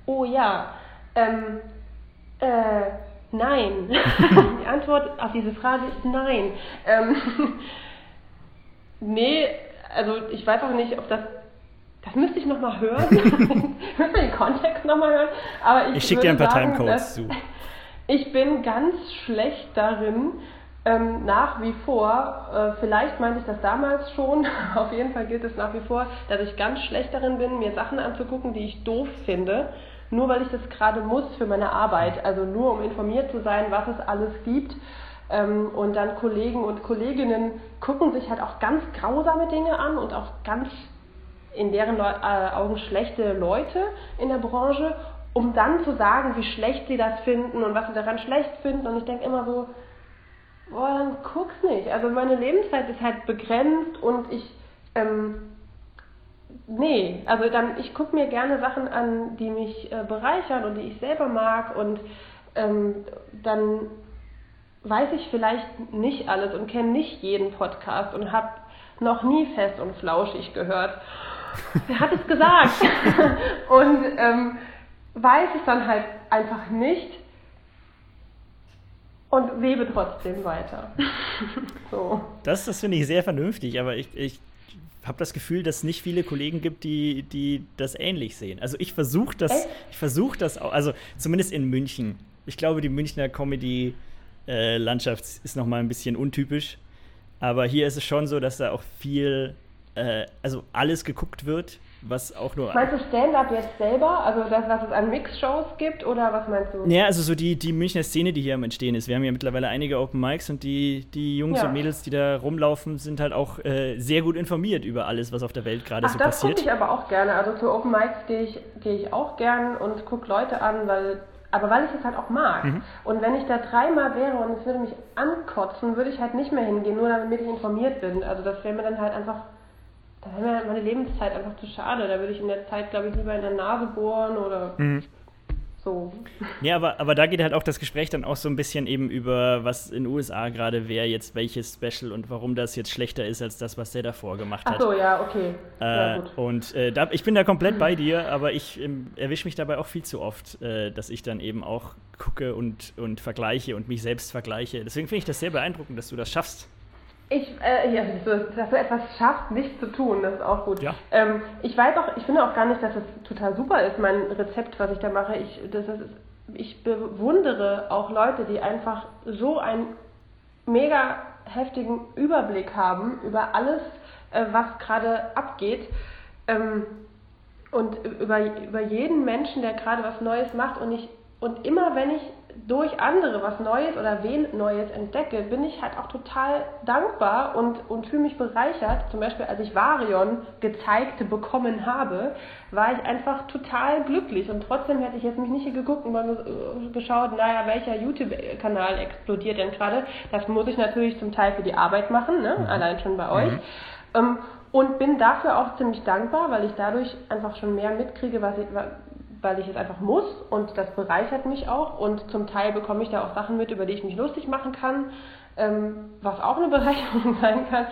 Oh ja. Ähm, äh, nein. [LAUGHS] Die Antwort auf diese Frage ist nein. Ähm, [LAUGHS] nee, also ich weiß auch nicht, ob das. Das müsste ich nochmal hören. [LAUGHS] müsste den Kontext nochmal hören. Aber ich, ich schicke dir ein paar Timecodes zu. Ich bin ganz schlecht darin, ähm, nach wie vor, äh, vielleicht meinte ich das damals schon, auf jeden Fall gilt es nach wie vor, dass ich ganz schlecht darin bin, mir Sachen anzugucken, die ich doof finde nur weil ich das gerade muss für meine Arbeit, also nur um informiert zu sein, was es alles gibt. Ähm, und dann Kollegen und Kolleginnen gucken sich halt auch ganz grausame Dinge an und auch ganz in deren Leu äh, Augen schlechte Leute in der Branche, um dann zu sagen, wie schlecht sie das finden und was sie daran schlecht finden. Und ich denke immer so, boah, dann guck's nicht. Also meine Lebenszeit ist halt begrenzt und ich ähm, nee, also dann, ich gucke mir gerne Sachen an, die mich äh, bereichern und die ich selber mag und ähm, dann weiß ich vielleicht nicht alles und kenne nicht jeden Podcast und habe noch nie fest und flauschig gehört. Wer hat es gesagt? [LAUGHS] und ähm, weiß es dann halt einfach nicht und lebe trotzdem weiter. [LAUGHS] so. Das, das finde ich sehr vernünftig, aber ich, ich habe das Gefühl, dass es nicht viele Kollegen gibt, die, die das ähnlich sehen. Also ich versuche das, ich versuche das auch, also zumindest in München. Ich glaube, die Münchner Comedy-Landschaft äh, ist noch mal ein bisschen untypisch. Aber hier ist es schon so, dass da auch viel äh, also alles geguckt wird, was auch nur. Meinst du Stand-up jetzt selber? Also das, was es an Mix-Shows gibt oder was meinst du? Ja, also so die, die Münchner Szene, die hier am Entstehen ist. Wir haben ja mittlerweile einige Open Mics und die, die Jungs ja. und Mädels, die da rumlaufen, sind halt auch äh, sehr gut informiert über alles, was auf der Welt gerade so das passiert. Das gucke ich aber auch gerne. Also zu Open Mics gehe ich, geh ich auch gern und gucke Leute an, weil aber weil ich es halt auch mag. Mhm. Und wenn ich da dreimal wäre und es würde mich ankotzen, würde ich halt nicht mehr hingehen, nur damit ich informiert bin. Also das wäre mir dann halt einfach da wäre mir meine Lebenszeit einfach zu schade. Da würde ich in der Zeit, glaube ich, lieber in der Nase bohren oder mhm. so. Ja, aber, aber da geht halt auch das Gespräch dann auch so ein bisschen eben über, was in den USA gerade wäre, jetzt welches Special und warum das jetzt schlechter ist als das, was der davor gemacht hat. Ach so, ja, okay. Äh, ja, und äh, da, ich bin da komplett bei dir, aber ich ähm, erwische mich dabei auch viel zu oft, äh, dass ich dann eben auch gucke und, und vergleiche und mich selbst vergleiche. Deswegen finde ich das sehr beeindruckend, dass du das schaffst. Ich, äh, ja, dass du etwas schaffst, nicht zu tun, das ist auch gut. Ja. Ähm, ich weiß auch, ich finde auch gar nicht, dass es total super ist, mein Rezept, was ich da mache. Ich, das ist, ich bewundere auch Leute, die einfach so einen mega heftigen Überblick haben über alles, äh, was gerade abgeht. Ähm, und über, über jeden Menschen, der gerade was Neues macht. Und, ich, und immer wenn ich durch andere was Neues oder wen Neues entdecke, bin ich halt auch total dankbar und, und fühle mich bereichert. Zum Beispiel, als ich Varion gezeigt bekommen habe, war ich einfach total glücklich und trotzdem hätte ich jetzt mich nicht geguckt und mal äh, geschaut, naja, welcher YouTube-Kanal explodiert denn gerade. Das muss ich natürlich zum Teil für die Arbeit machen, ne? Mhm. allein schon bei euch. Mhm. Ähm, und bin dafür auch ziemlich dankbar, weil ich dadurch einfach schon mehr mitkriege, was ich, weil ich es einfach muss und das bereichert mich auch und zum Teil bekomme ich da auch Sachen mit, über die ich mich lustig machen kann, ähm, was auch eine [LAUGHS] Bereicherung sein kann.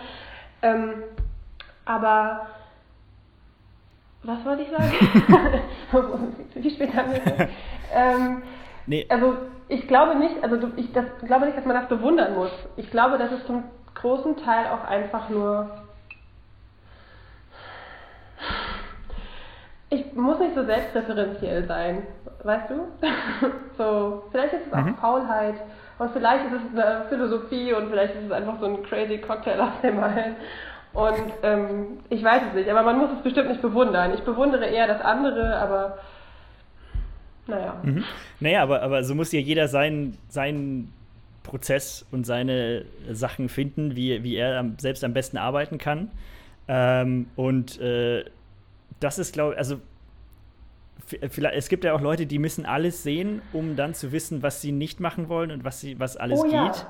Ähm, aber was wollte ich sagen? [LAUGHS] Wie spät haben wir ähm, nee. Also ich glaube nicht, also ich das, glaube nicht, dass man das bewundern muss. Ich glaube, dass es zum großen Teil auch einfach nur ich muss nicht so selbstreferenziell sein, weißt du? [LAUGHS] so, vielleicht ist es auch mhm. Faulheit und vielleicht ist es eine Philosophie und vielleicht ist es einfach so ein crazy Cocktail aus dem Allen. Und ähm, ich weiß es nicht, aber man muss es bestimmt nicht bewundern. Ich bewundere eher das andere, aber naja. Mhm. Naja, aber, aber so muss ja jeder seinen, seinen Prozess und seine Sachen finden, wie, wie er selbst am besten arbeiten kann. Ähm, und äh, das ist, glaube ich, also vielleicht, es gibt ja auch Leute, die müssen alles sehen, um dann zu wissen, was sie nicht machen wollen und was, sie, was alles oh, geht.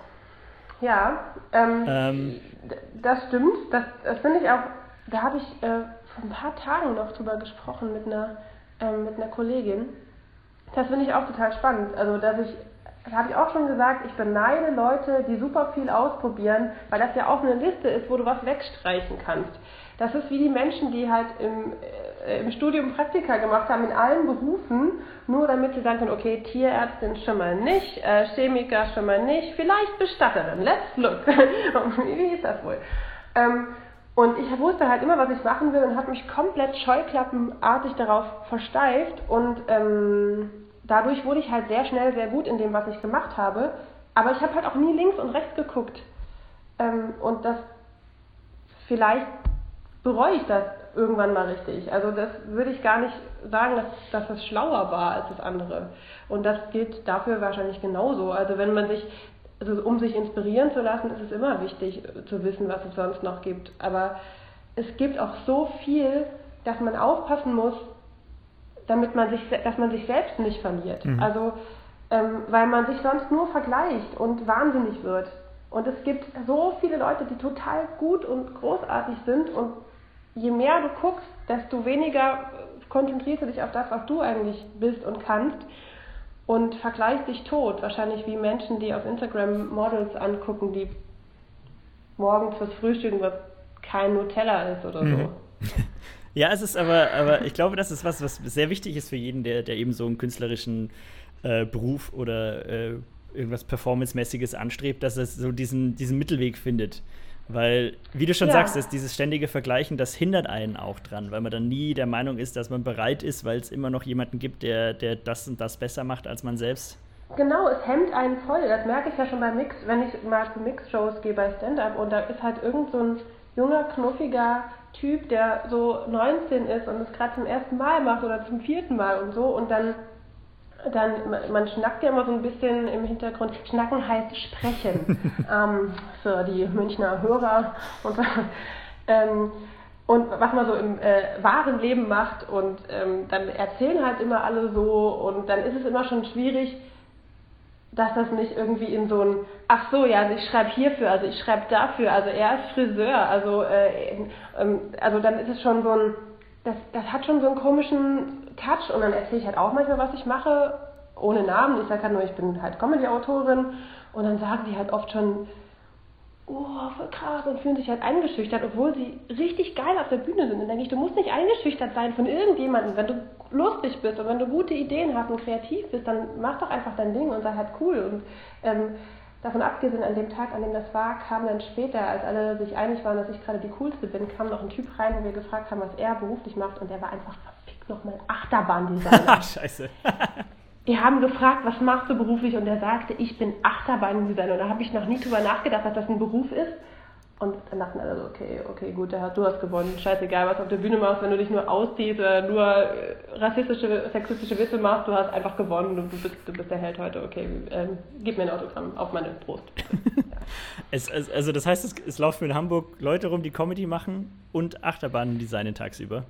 Ja, ja ähm, ähm, das stimmt. Das, das finde ich auch, da habe ich äh, vor ein paar Tagen noch drüber gesprochen mit einer, ähm, mit einer Kollegin. Das finde ich auch total spannend. Also, dass ich habe ich auch schon gesagt, ich beneide Leute, die super viel ausprobieren, weil das ja auch eine Liste ist, wo du was wegstreichen kannst. Das ist wie die Menschen, die halt im, äh, im Studium Praktika gemacht haben in allen Berufen, nur damit sie sagen können, okay, Tierärztin schon mal nicht, äh, Chemiker schon mal nicht, vielleicht Bestatterin, let's look. [LAUGHS] wie ist das wohl? Ähm, und ich wusste halt immer, was ich machen will und habe mich komplett scheuklappenartig darauf versteift und ähm, dadurch wurde ich halt sehr schnell sehr gut in dem, was ich gemacht habe. Aber ich habe halt auch nie links und rechts geguckt. Ähm, und das vielleicht bereue ich das irgendwann mal richtig. Also das würde ich gar nicht sagen, dass, dass das schlauer war als das andere. Und das gilt dafür wahrscheinlich genauso. Also wenn man sich, also um sich inspirieren zu lassen, ist es immer wichtig zu wissen, was es sonst noch gibt. Aber es gibt auch so viel, dass man aufpassen muss, damit man sich, dass man sich selbst nicht verliert. Mhm. Also ähm, weil man sich sonst nur vergleicht und wahnsinnig wird. Und es gibt so viele Leute, die total gut und großartig sind und je mehr du guckst, desto weniger konzentrierst du dich auf das, was du eigentlich bist und kannst und vergleichst dich tot. Wahrscheinlich wie Menschen, die auf Instagram Models angucken, die morgens fürs Frühstücken was kein Nutella ist oder so. Mhm. [LAUGHS] Ja, es ist aber, aber ich glaube, das ist was, was sehr wichtig ist für jeden, der, der eben so einen künstlerischen äh, Beruf oder äh, irgendwas Performance-mäßiges anstrebt, dass er so diesen, diesen Mittelweg findet. Weil, wie du schon ja. sagst, ist dieses ständige Vergleichen, das hindert einen auch dran, weil man dann nie der Meinung ist, dass man bereit ist, weil es immer noch jemanden gibt, der, der das und das besser macht als man selbst. Genau, es hemmt einen voll. Das merke ich ja schon bei Mix, wenn ich mal zu Mix-Shows gehe bei Stand-Up und da ist halt irgend so ein junger, knuffiger Typ, der so 19 ist und es gerade zum ersten Mal macht oder zum vierten Mal und so und dann dann, man schnackt ja immer so ein bisschen im Hintergrund. Schnacken heißt sprechen. [LAUGHS] Ähm, für die Münchner Hörer. Und, ähm, und was man so im äh, wahren Leben macht. Und ähm, dann erzählen halt immer alle so. Und dann ist es immer schon schwierig, dass das nicht irgendwie in so ein, ach so, ja, also ich schreibe hierfür, also ich schreibe dafür, also er ist Friseur, also, äh, ähm, also dann ist es schon so ein, das, das hat schon so einen komischen Touch und dann erzähle ich halt auch manchmal, was ich mache, ohne Namen. Ich sage halt nur, ich bin halt Comedy-Autorin und dann sagen die halt oft schon, oh, voll krass und fühlen sich halt eingeschüchtert, obwohl sie richtig geil auf der Bühne sind. Dann denke ich, du musst nicht eingeschüchtert sein von irgendjemandem. Wenn du lustig bist und wenn du gute Ideen hast und kreativ bist, dann mach doch einfach dein Ding und sei halt cool. Und ähm, davon abgesehen, an dem Tag, an dem das war, kam dann später, als alle sich einig waren, dass ich gerade die coolste bin, kam noch ein Typ rein, wo wir gefragt haben, was er beruflich macht und der war einfach verfickt nochmal Achterbahndesigner. [LAUGHS] Scheiße. [LAUGHS] die haben gefragt, was machst du beruflich? Und er sagte, ich bin Achterbahndesigner. Und da habe ich noch nie drüber nachgedacht, dass das ein Beruf ist. Und dann dachten alle so, okay, okay, gut, du hast gewonnen. Scheißegal, was du auf der Bühne machst, wenn du dich nur ausziehst oder nur äh, rassistische, sexistische Witze machst, du hast einfach gewonnen und du bist, du bist der Held heute. Okay, ähm, gib mir ein Autogramm auf meine Brust. ja. [LAUGHS] es, es, also das heißt, es, es laufen in Hamburg Leute rum, die Comedy machen und Achterbahnen designen tagsüber.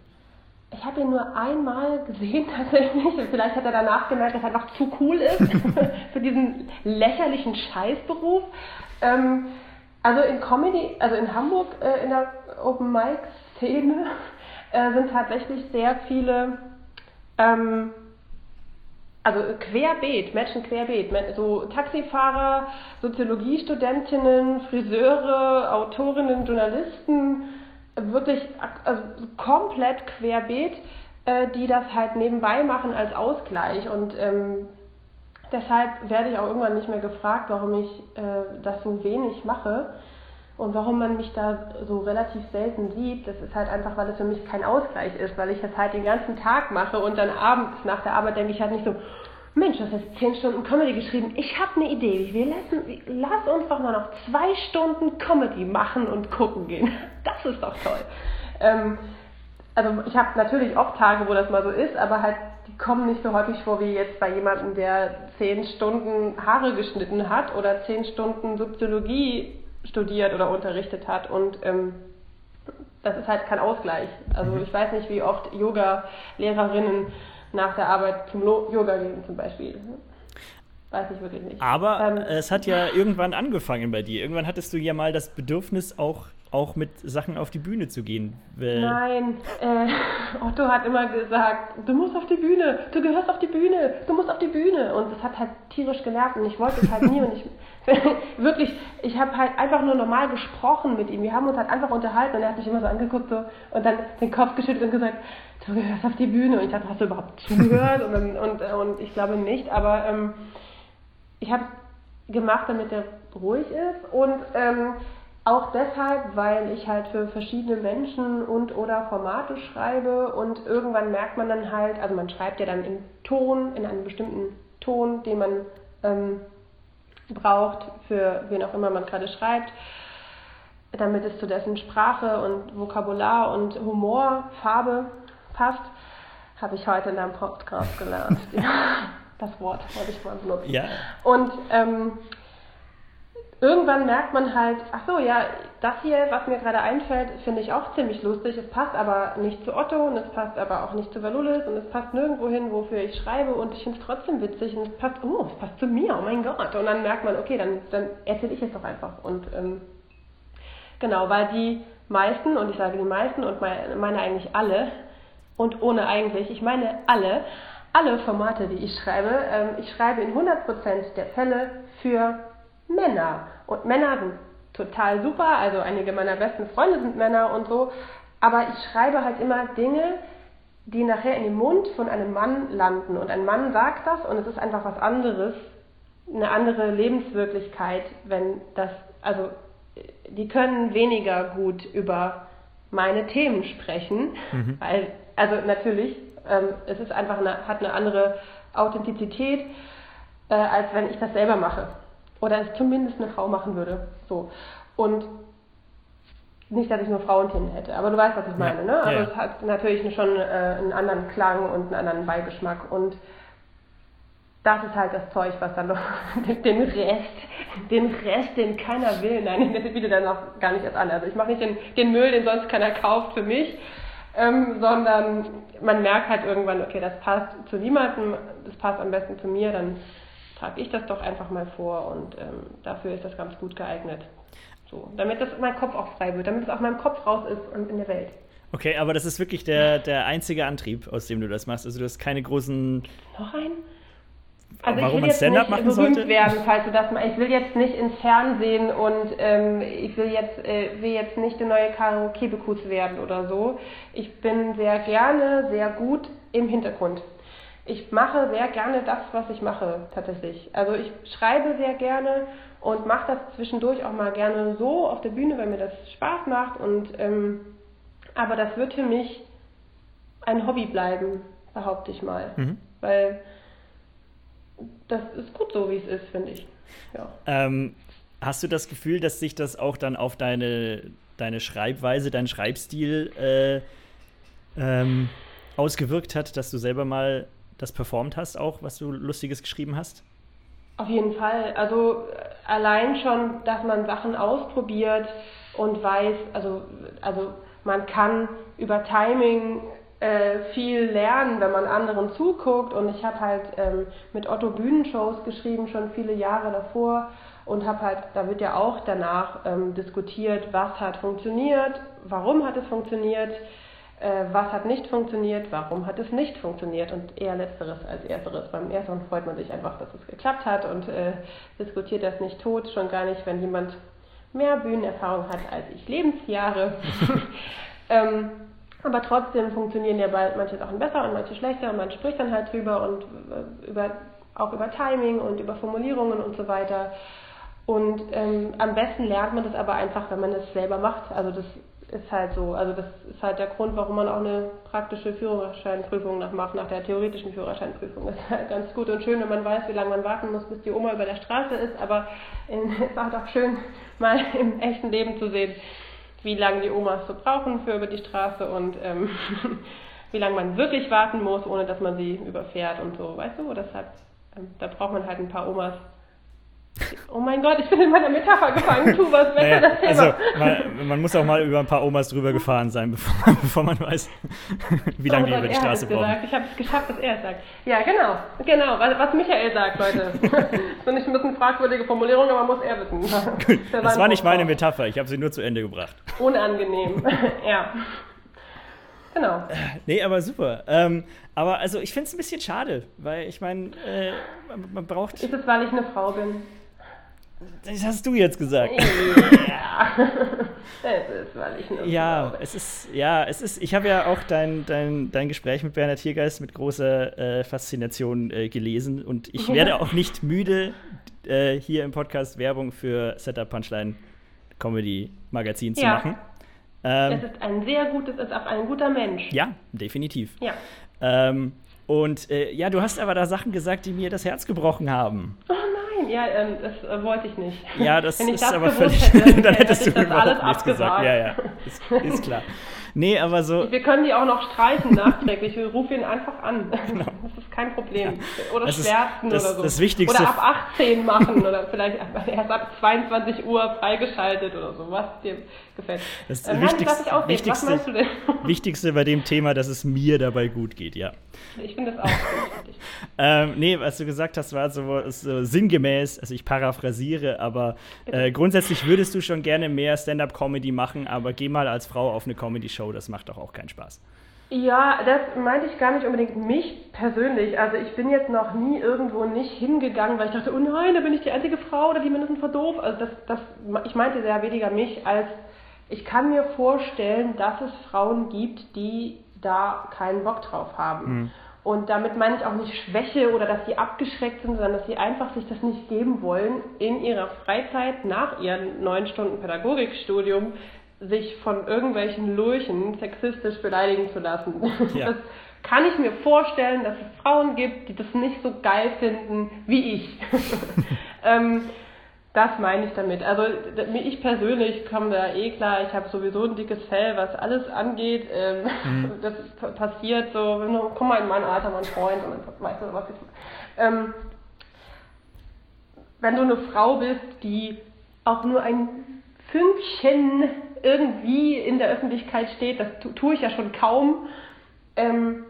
Ich habe ihn nur einmal gesehen [LAUGHS] tatsächlich. Vielleicht hat er danach gemerkt, dass er einfach zu cool ist [LAUGHS] für diesen lächerlichen Scheißberuf. Ähm, also in Comedy, also in Hamburg äh, in der Open Mic Szene [LAUGHS] äh, sind tatsächlich sehr viele, ähm, also querbeet, Menschen querbeet, so Taxifahrer, Soziologiestudentinnen, Friseure, Autorinnen, Journalisten, wirklich also komplett querbeet, äh, die das halt nebenbei machen als Ausgleich. Und ähm, deshalb werde ich auch irgendwann nicht mehr gefragt, warum ich äh, das so wenig mache und warum man mich da so relativ selten sieht. Das ist halt einfach, weil es für mich kein Ausgleich ist, weil ich das halt den ganzen Tag mache und dann abends nach der Arbeit denke ich halt nicht so, Mensch, du hast jetzt zehn Stunden Comedy geschrieben. Ich habe eine Idee. Wir lassen, lass uns doch mal noch zwei Stunden Comedy machen und gucken gehen. [LAUGHS] Das ist doch toll. Ähm, also ich habe natürlich oft Tage, wo das mal so ist, aber halt die kommen nicht so häufig vor wie jetzt bei jemandem, der zehn Stunden Haare geschnitten hat oder zehn Stunden Soziologie studiert oder unterrichtet hat und ähm, das ist halt kein Ausgleich. Also mhm. ich weiß nicht, wie oft Yoga-Lehrerinnen nach der Arbeit zum Yoga gehen zum Beispiel. Weiß ich wirklich nicht. Aber ähm, es hat ja irgendwann angefangen bei dir. Irgendwann hattest du ja mal das Bedürfnis, auch, auch mit Sachen auf die Bühne zu gehen. Nein, äh, Otto hat immer gesagt, du musst auf die Bühne, du gehörst auf die Bühne, du musst auf die Bühne. Und das hat halt tierisch genervt und ich wollte es halt nie und ich [LAUGHS] wirklich, ich habe halt einfach nur normal gesprochen mit ihm. Wir haben uns halt einfach unterhalten und er hat mich immer so angeguckt so, und dann den Kopf geschüttelt und gesagt, du gehörst auf die Bühne. Und ich dachte, hast du überhaupt zugehört? und, und, und ich glaube nicht, aber ähm, ich habe gemacht, damit er ruhig ist und ähm, auch deshalb, weil ich halt für verschiedene Menschen und oder Formate schreibe und irgendwann merkt man dann halt, also man schreibt ja dann im Ton, in einem bestimmten Ton, den man ähm, braucht, für wen auch immer man gerade schreibt, damit es zu dessen Sprache und Vokabular und Humor, Farbe passt, habe ich heute in deinem Podcast gelernt. [LAUGHS] das Wort wollte ich mal benutzen. Ja. Und ähm, irgendwann merkt man halt, ach so, ja, das hier, was mir gerade einfällt, finde ich auch ziemlich lustig. Es passt aber nicht zu Otto und es passt aber auch nicht zu Valulis und es passt nirgendwo hin, wofür ich schreibe und ich finde es trotzdem witzig und es passt, oh, es passt zu mir, oh mein Gott. Und dann merkt man, okay, dann, dann erzähle ich es doch einfach. Und ähm, genau, weil die meisten, und ich sage die meisten und meine, eigentlich alle, und ohne eigentlich, ich meine alle, alle Formate, die ich schreibe, ähm, ich schreibe in 100% der Fälle für Männer. Und Männer sind total super, also einige meiner besten Freunde sind Männer und so, aber ich schreibe halt immer Dinge, die nachher in den Mund von einem Mann landen. Und ein Mann sagt das und es ist einfach was anderes, eine andere Lebenswirklichkeit, wenn das, also die können weniger gut über meine Themen sprechen, mhm. weil, also natürlich, ähm, es ist einfach eine, hat eine andere Authentizität, äh, als wenn ich das selber mache. Oder es zumindest eine Frau machen würde. So. Und nicht, dass ich nur Frauenthemen hätte, aber du weißt, was ich meine, ne? Also Ja, es hat natürlich schon äh, einen anderen Klang und einen anderen Beigeschmack und das ist halt das Zeug, was dann noch [LAUGHS] den Rest, den Rest, den keiner will. Nein, das bietet dann auch gar nicht erst an. Also ich mache nicht den, den Müll, den sonst keiner kauft für mich, ähm, sondern man merkt halt irgendwann, okay, das passt zu niemandem, das passt am besten zu mir, dann trage ich das doch einfach mal vor und ähm, dafür ist das ganz gut geeignet. So, damit das mein Kopf auch frei wird, damit es aus meinem Kopf raus ist und in der Welt. Okay, aber das ist wirklich der, der einzige Antrieb, aus dem du das machst. Also du hast keine großen. Noch ein? Warum ich will man Stand-up machen sollte? werden, falls du das mal. Ich will jetzt nicht ins Fernsehen und ähm, ich will jetzt, äh, will jetzt nicht der neue Karaoke Bekus werden oder so. Ich bin sehr gerne, sehr gut im Hintergrund. Ich mache sehr gerne das, was ich mache, tatsächlich. Also ich schreibe sehr gerne und mache das zwischendurch auch mal gerne so auf der Bühne, weil mir das Spaß macht. Und ähm, aber das wird für mich ein Hobby bleiben, behaupte ich mal. Mhm. Weil das ist gut so, wie es ist, finde ich. Ja. Ähm, hast du das Gefühl, dass sich das auch dann auf deine, deine Schreibweise, deinen Schreibstil äh, ähm, ausgewirkt hat, dass du selber mal das performt hast, auch was du Lustiges geschrieben hast? Auf jeden Fall. Also äh, allein schon, dass man Sachen ausprobiert und weiß, also, also man kann über Timing äh, viel lernen, wenn man anderen zuguckt. Und ich habe halt ähm, mit Otto Bühnenshows geschrieben, schon viele Jahre davor. Und habe halt, da wird ja auch danach ähm, diskutiert, was hat funktioniert, warum hat es funktioniert, was hat nicht funktioniert, warum hat es nicht funktioniert und eher letzteres als ersteres. Beim ersteren freut man sich einfach, dass es geklappt hat und äh, diskutiert das nicht tot, schon gar nicht, wenn jemand mehr Bühnenerfahrung hat als ich Lebensjahre. [LAUGHS] ähm, aber trotzdem funktionieren ja bald manche Sachen besser und manche schlechter und man spricht dann halt drüber und äh, über, auch über Timing und über Formulierungen und so weiter. Und ähm, am besten lernt man das aber einfach, wenn man es selber macht. Also das ist halt so. Also das ist halt der Grund, warum man auch eine praktische Führerscheinprüfung noch macht, nach der theoretischen Führerscheinprüfung. Das ist halt ganz gut und schön, wenn man weiß, wie lange man warten muss, bis die Oma über der Straße ist. Aber es ist halt auch schön, mal im echten Leben zu sehen, wie lange die Omas so brauchen für über die Straße und ähm, [LAUGHS] wie lange man wirklich warten muss, ohne dass man sie überfährt und so, weißt du? Deshalb, ähm, da braucht man halt ein paar Omas. Oh mein Gott, ich bin in meiner Metapher gefangen. Tu was, besser Naja, das Thema. also man, man muss auch mal über ein paar Omas drüber gefahren sein, [LAUGHS] bevor man, bevor man weiß, [LAUGHS] wie lange die Oh über die Gott, er hat Straße brauchen. Ich habe es geschafft, dass er es sagt. Ja, genau. Genau, was, was Michael sagt, Leute. [LAUGHS] das sind nicht ein bisschen fragwürdige Formulierungen, aber muss er wissen. Für Das war nicht meine. Metapher, ich habe sie nur zu Ende gebracht. Unangenehm. ja. Genau. Nee, aber super. Ähm, aber also ich finde es ein bisschen schade, weil ich meine, äh, man, man braucht. Ist es, weil ich eine Frau bin? Das hast du jetzt gesagt. Ja. [LAUGHS] es ist, weil ich eine Ja, es ist, ja, es ist, ich habe ja auch dein, dein, dein Gespräch mit Bernhard Tiergeist mit großer äh, Faszination äh, gelesen und ich [LAUGHS] werde auch nicht müde, äh, hier im Podcast Werbung für Setup Punchline Comedy Magazin zu Ja. machen. Ähm, Es ist ein sehr gutes, es ist auch ein guter Mensch. ja, definitiv. Ja. Ähm, und äh, ja, du hast aber da Sachen gesagt, die mir das Herz gebrochen haben. Oh ja, ähm, das äh, wollte ich nicht. Ja, das [LAUGHS] ist das aber völlig. hätte, dann [LAUGHS] hättest hätte du das alles überhaupt nichts gesagt. Ja, ja, ist, ist klar. Nee, aber so. Wir können die auch noch streichen nachträglich. Wir rufen ihn einfach an. [LAUGHS] Das ist kein Problem. Oder Das schwärzen das- oder so. das Wichtigste- Oder ab 18 machen oder vielleicht erst ab 22 Uhr freigeschaltet oder so, was dir gefällt. Das Ähm, Wichtigste-. Was Wichtigste-? [LAUGHS] Wichtigste bei dem Thema, dass es mir dabei gut geht, ja. Ich finde das auch wichtig. Ähm, nee, was du gesagt hast, war so, so sinngemäß, also ich paraphrasiere, aber äh, grundsätzlich würdest du schon gerne mehr Stand-up-Comedy machen, aber geh mal als Frau auf eine Comedy-Show, das macht doch auch keinen Spaß. Ja, das meinte ich gar nicht unbedingt mich persönlich. Also ich bin jetzt noch nie irgendwo nicht hingegangen, weil ich dachte, oh nein, da bin ich die einzige Frau oder die mindestens war doof. Also das, das, ich meinte sehr weniger mich als ich kann mir vorstellen, dass es Frauen gibt, die da keinen Bock drauf haben. Und damit meine ich auch nicht Schwäche oder dass sie abgeschreckt sind, sondern dass sie einfach sich das nicht geben wollen, in ihrer Freizeit nach ihren neun Stunden Pädagogikstudium sich von irgendwelchen Lurchen sexistisch beleidigen zu lassen. Ja. [LAUGHS] Das kann ich mir vorstellen, dass es Frauen gibt, die das nicht so geil finden wie ich. [LAUGHS] ähm, Das meine ich damit. Also ich persönlich komme da eh klar, ich habe sowieso ein dickes Fell, was alles angeht. Ähm, mhm. [LAUGHS] Das passiert so, wenn du, komm mal in mein Alter, mein Freund, und dann weißt du, was ich ähm, Wenn du eine Frau bist, die auch nur ein Fünkchen irgendwie in der Öffentlichkeit steht, das tue ich ja schon kaum, ähm,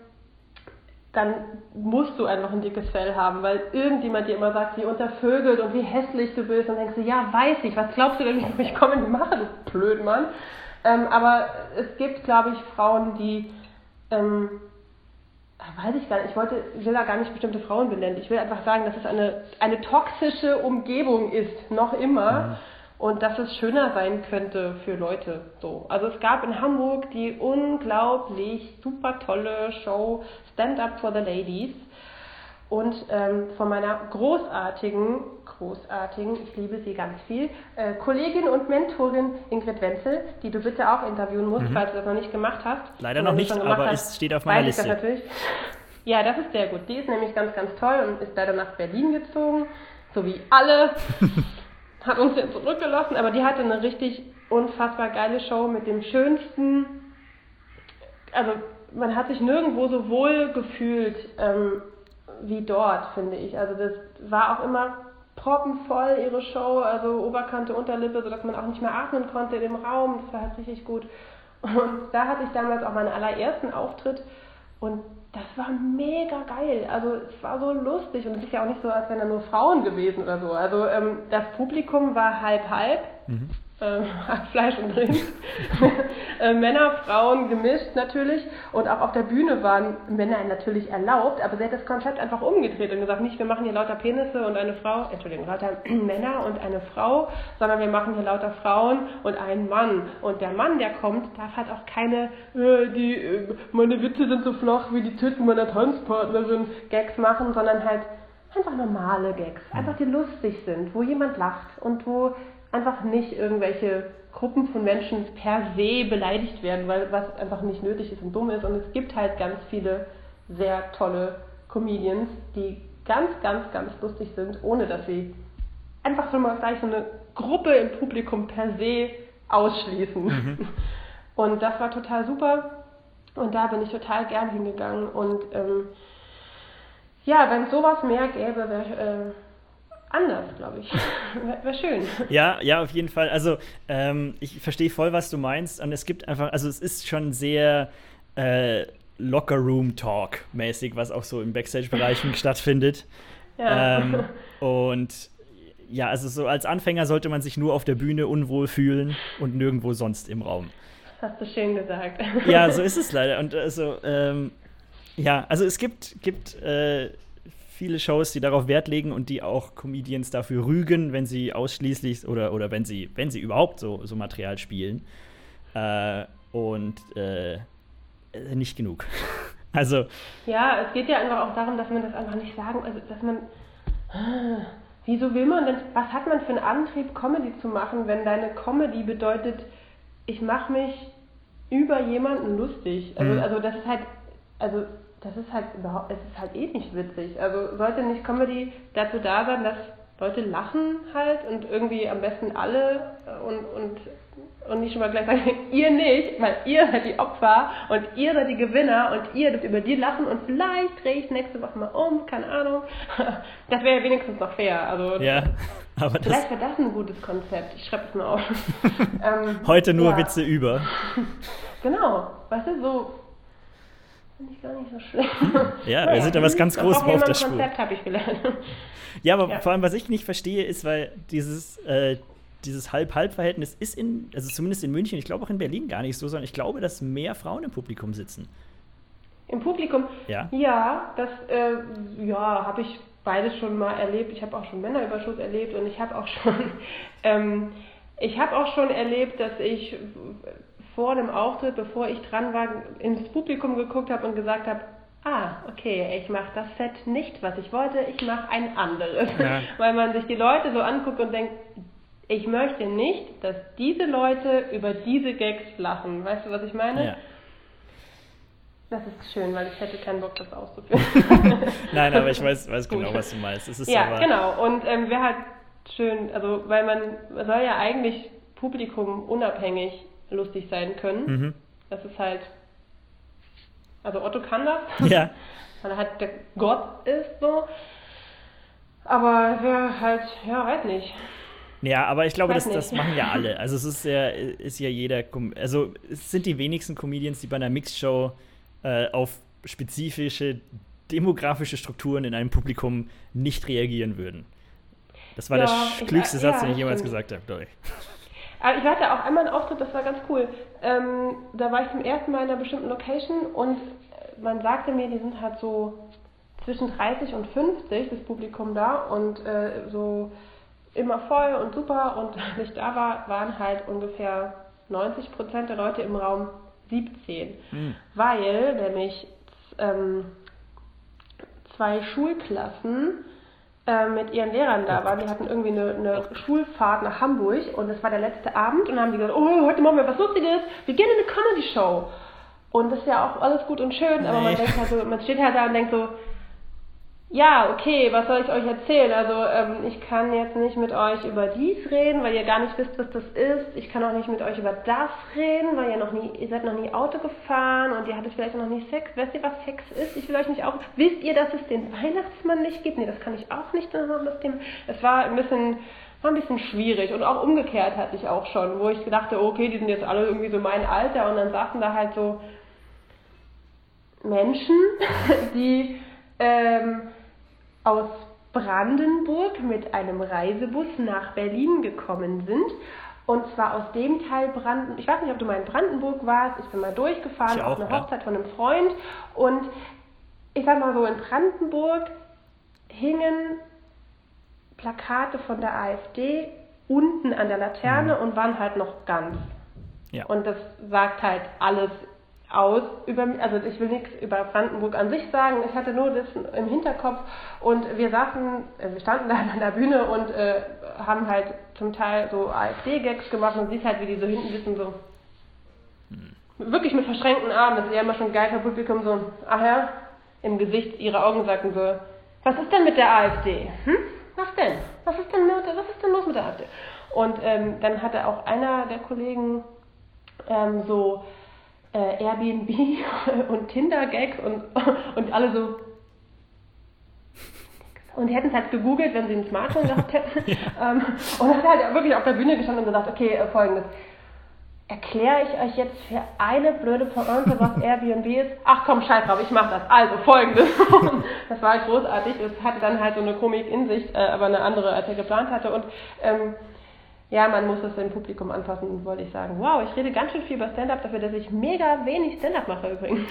dann musst du einfach ein dickes Fell haben, weil irgendjemand dir immer sagt, wie untervögelt und wie hässlich du bist und denkst du, ja, weiß ich, was glaubst du denn, wie ich Comedy mache, du blöd Mann. Ähm, aber es gibt, glaube ich, Frauen, die, ähm, weiß ich gar nicht, ich wollte, will da gar nicht bestimmte Frauen benennen, ich will einfach sagen, dass es eine, eine toxische Umgebung ist, noch immer. Mhm und dass es schöner sein könnte für Leute. So. Also es gab in Hamburg die unglaublich super tolle Show Stand Up for the Ladies. Und ähm, von meiner großartigen, großartigen, ich liebe sie ganz viel, äh, Kollegin und Mentorin Ingrid Wenzel, die du bitte auch interviewen musst, mhm. falls du das noch nicht gemacht hast. Leider noch nicht, aber es steht auf meiner Liste. Natürlich. Ja, das ist sehr gut. Die ist nämlich ganz, ganz toll und ist leider nach Berlin gezogen, so wie alle. [LAUGHS] hat uns jetzt zurückgelassen, aber die hatte eine richtig unfassbar geile Show mit dem schönsten, also man hat sich nirgendwo so wohl gefühlt ähm, wie dort, finde ich. Also das war auch immer proppenvoll, ihre Show, also Oberkante, Unterlippe, sodass man auch nicht mehr atmen konnte in dem Raum. Das war halt richtig gut. Und da hatte ich damals auch meinen allerersten Auftritt und das war mega geil. Also es war so lustig und es ist ja auch nicht so, als wären da nur Frauen gewesen oder so. Also ähm, das Publikum war halb halb. Mhm äh, [LAUGHS] Fleisch und Rind. [LAUGHS] äh, Männer, Frauen gemischt natürlich. Und auch auf der Bühne waren Männer natürlich erlaubt, aber sie hat das Konzept einfach umgedreht und gesagt, nicht wir machen hier lauter Penisse und eine Frau, Entschuldigung, lauter [CLEARS THROAT] Männer und eine Frau, sondern wir machen hier lauter Frauen und einen Mann. Und der Mann, der kommt, darf halt auch keine, äh, die, äh, meine Witze sind so flach wie die Titten meiner Tanzpartnerin Gags machen, sondern halt einfach normale Gags, einfach die lustig sind, wo jemand lacht und wo einfach nicht irgendwelche Gruppen von Menschen per se beleidigt werden, weil was einfach nicht nötig ist und dumm ist. Und es gibt halt ganz viele sehr tolle Comedians, die ganz, ganz, ganz lustig sind, ohne dass sie einfach schon mal gleich so eine Gruppe im Publikum per se ausschließen. Mhm. [LAUGHS] Und das war total super. Und da bin ich total gern hingegangen. Und ähm, ja, wenn es sowas mehr gäbe, wäre äh, anders, glaube ich. Wäre schön. Ja, ja, auf jeden Fall. Also ähm, ich verstehe voll, was du meinst. Und es gibt einfach, also es ist schon sehr äh, Locker Room Talk mäßig, was auch so im Backstage-Bereichen stattfindet. Ja. Ähm, [LAUGHS] und ja, also so als Anfänger sollte man sich nur auf der Bühne unwohl fühlen und nirgendwo sonst im Raum. Hast du schön gesagt. Ja, so [LAUGHS] ist es leider. Und also, ähm, ja, also es gibt, gibt äh, viele Shows, die darauf Wert legen und die auch Comedians dafür rügen, wenn sie ausschließlich oder, oder wenn sie, wenn sie überhaupt so, so Material spielen. Äh, und äh, nicht genug. [LAUGHS] also. Ja, es geht ja einfach auch darum, dass man das einfach nicht sagen, also dass man. [GASPS] Wieso will man denn, was hat man für einen Antrieb, Comedy zu machen, wenn deine Comedy bedeutet, ich mache mich über jemanden lustig? Also, mhm. also das ist halt, also das ist halt überhaupt, es ist halt eh nicht witzig. Also sollte nicht Comedy dazu da sein, dass Leute lachen halt und irgendwie am besten alle und, und, und nicht schon mal gleich sagen, [LAUGHS] ihr nicht, weil ihr seid die Opfer und ihr seid die Gewinner und ihr dürft über die lachen und vielleicht drehe ich nächste Woche mal um, keine Ahnung. [LAUGHS] Das wäre ja wenigstens noch fair. Also ja, [LAUGHS] aber vielleicht wäre das ein gutes Konzept. Ich schreibe es mal auf. ähm, Heute nur ja. Witze über. Genau, weißt du, so Finde ich gar nicht so schlecht. [LAUGHS] ja, naja, wir sind da was ganz Großes auf der Spur. Konzept habe ich gelernt. [LAUGHS] Ja, aber ja. vor allem, was ich nicht verstehe, ist, weil dieses, äh, dieses Halb-Halb-Verhältnis ist in, also zumindest in München, ich glaube auch in Berlin gar nicht so, sondern ich glaube, dass mehr Frauen im Publikum sitzen. Im Publikum? Ja. Ja, das äh, ja, habe ich beides schon mal erlebt. Ich habe auch schon Männerüberschuss erlebt und ich habe auch schon [LAUGHS] ähm, ich habe auch schon erlebt, dass ich vor dem Auftritt, bevor ich dran war, ins Publikum geguckt habe und gesagt habe, ah, okay, ich mache das Set nicht, was ich wollte, ich mache ein anderes. Ja. [LAUGHS] Weil man sich die Leute so anguckt und denkt, ich möchte nicht, dass diese Leute über diese Gags lachen. Weißt du, was ich meine? Ja. Das ist schön, weil ich hätte keinen Bock, das auszuführen. [LAUGHS] Nein, aber ich weiß, weiß genau, was du meinst. ja, genau. Und ähm, wer halt schön, also weil man soll ja eigentlich Publikum unabhängig lustig sein können. Mhm. Das ist halt, also Otto kann das. [LAUGHS] Ja. weil er halt der Gott ist so. Aber wer halt, ja, weiß nicht. Ja, aber ich glaube, das, das machen ja [LAUGHS] alle. Also es ist ja, ist ja jeder, also es sind die wenigsten Comedians, die bei einer Mixshow äh, auf spezifische demografische Strukturen in einem Publikum nicht reagieren würden. Das war ja, der klügste ich, Satz, ja, den ich jemals stimmt. gesagt habe, glaube ich. Aber ich hatte auch einmal einen Auftritt, das war ganz cool. Ähm, da war ich zum ersten Mal in einer bestimmten Location und man sagte mir, die sind halt so zwischen 30 und 50, das Publikum da, und äh, so immer voll und super. Und [LAUGHS] als ich da war, waren halt ungefähr 90 Prozent der Leute im Raum 17. Mhm. Weil nämlich ähm, zwei Schulklassen äh, mit ihren Lehrern da waren. Die hatten irgendwie eine, eine Schulfahrt nach Hamburg und es war der letzte Abend und dann haben die gesagt, oh, heute machen wir was Lustiges, wir gehen in eine Comedy-Show. Und das ist ja auch alles gut und schön, aber man denkt halt so, man steht halt da und denkt so, ja, okay, was soll ich euch erzählen? Also ähm, ich kann jetzt nicht mit euch über dies reden, weil ihr gar nicht wisst, was das ist. Ich kann auch nicht mit euch über das reden, weil ihr noch nie, ihr seid noch nie Auto gefahren und ihr hattet vielleicht noch nie Sex. Wisst ihr, was Sex ist? Ich will euch nicht auch. Wisst ihr, dass es den Weihnachtsmann nicht gibt? Nee, das kann ich auch nicht. Es war ein bisschen war ein bisschen schwierig und auch umgekehrt hatte ich auch schon, wo ich dachte, okay, die sind jetzt alle irgendwie so mein Alter und dann saßen da halt so Menschen, [LAUGHS] die ähm, aus Brandenburg mit einem Reisebus nach Berlin gekommen sind. Und zwar aus dem Teil Brandenburg. Ich weiß nicht, ob du mal in Brandenburg warst. Ich bin mal durchgefahren auf eine ja. Hochzeit von einem Freund. Und ich sag mal so, in Brandenburg hingen Plakate von der AfD unten an der Laterne mhm. und waren halt noch ganz. Ja. Und das sagt halt alles aus über also ich will nichts über Brandenburg an sich sagen, ich hatte nur das im Hinterkopf und wir saßen, äh, wir standen [LAUGHS] da an der Bühne und äh, haben halt zum Teil so AfD-Gags gemacht und siehst halt, wie die so hinten sitzen, so hm. wirklich mit verschränkten Armen, das ist ja immer schon geil für Publikum, so, ach ja, im Gesicht, ihre Augen sagten so, was ist denn mit der AfD? Hm? Was denn? Was ist denn, mit, was ist denn los mit der AfD? Und ähm, dann hatte auch einer der Kollegen ähm, so äh, Airbnb [LAUGHS] und Tinder-Gags und, und alle so. Und hätten es halt gegoogelt, wenn sie ein Smartphone gehabt hätten. [LAUGHS] ja. ähm, und hat halt wirklich auf der Bühne gestanden und gesagt, okay, äh, folgendes. Erkläre ich euch jetzt für eine blöde Pointe, was [LAUGHS] Airbnb ist? Ach komm, scheiß drauf, ich mach das. Also, folgendes. das war großartig. Es hatte dann halt so eine Komik in sich, äh, aber eine andere, als er geplant hatte. Und ähm, ja, man muss es im Publikum anfassen, wollte ich sagen. Wow, ich rede ganz schön viel über Stand-up, dafür, dass ich mega wenig Stand-up mache übrigens.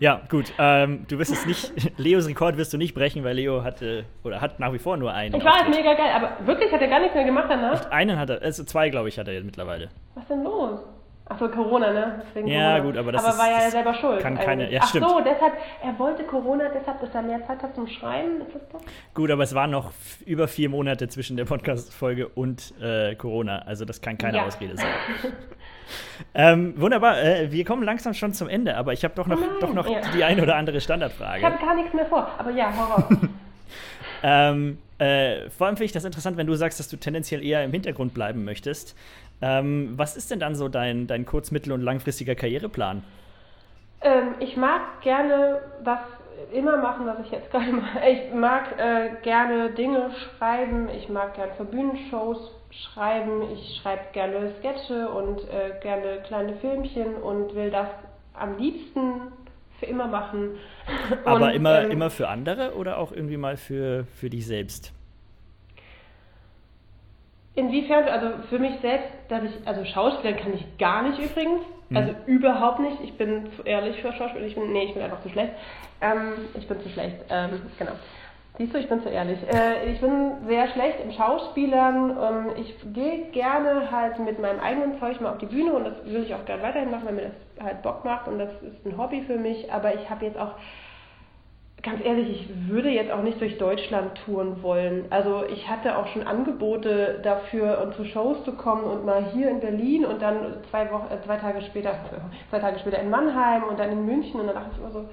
Ja, gut. Ähm, du wirst es nicht, [LAUGHS] Leos Rekord wirst du nicht brechen, weil Leo hatte, oder hat nach wie vor nur einen. Ich war mega geil, aber wirklich hat er gar nichts mehr gemacht danach? Einen hat er, also zwei, glaube ich, hat er jetzt mittlerweile. Was denn los? Achso, Corona, ne? Deswegen ja, Corona. gut, aber das aber ist, war ja selber schuld. Kann keine, ja, Ach stimmt. so, deshalb, er wollte Corona, deshalb, dass er mehr Zeit hat zum Schreiben, ist das das? Gut, aber es waren noch über vier Monate zwischen der Podcast-Folge und äh, Corona, also das kann keine ja. Ausrede sein. [LAUGHS] ähm, wunderbar, äh, wir kommen langsam schon zum Ende, aber ich habe doch noch, Nein, doch noch ja. die eine oder andere Standardfrage. Ich habe gar nichts mehr vor, aber ja, Horror. [LAUGHS] ähm, äh, vor allem finde ich das interessant, wenn du sagst, dass du tendenziell eher im Hintergrund bleiben möchtest. Ähm, was ist denn dann so dein, dein kurz-, mittel- und langfristiger Karriereplan? Ähm, ich mag gerne das immer machen, was ich jetzt gerade [LAUGHS] mache. Ich mag äh, gerne Dinge schreiben, ich mag gerne für Bühnenshows schreiben, ich schreibe gerne Sketche und äh, gerne kleine Filmchen und will das am liebsten für immer machen. [LAUGHS] Aber und, immer, ähm, immer für andere oder auch irgendwie mal für, für dich selbst? Inwiefern, also für mich selbst, dass ich, also Schauspielern kann ich gar nicht übrigens, mhm. also überhaupt nicht. Ich bin zu ehrlich für Schauspieler. Ich bin, nee, ich bin einfach zu schlecht. Ähm, ich bin zu schlecht, ähm, genau. Siehst du, ich bin zu ehrlich. Äh, ich bin sehr schlecht im Schauspielern. Ähm, ich gehe gerne halt mit meinem eigenen Zeug mal auf die Bühne und das will ich auch gerne weiterhin machen, weil mir das halt Bock macht und das ist ein Hobby für mich. Aber ich habe jetzt auch ganz ehrlich, ich würde jetzt auch nicht durch Deutschland touren wollen. Also ich hatte auch schon Angebote dafür, um zu Shows zu kommen und mal hier in Berlin und dann zwei Wochen, äh, zwei Tage später, [LAUGHS] zwei Tage später in Mannheim und dann in München und dann dachte ich immer so,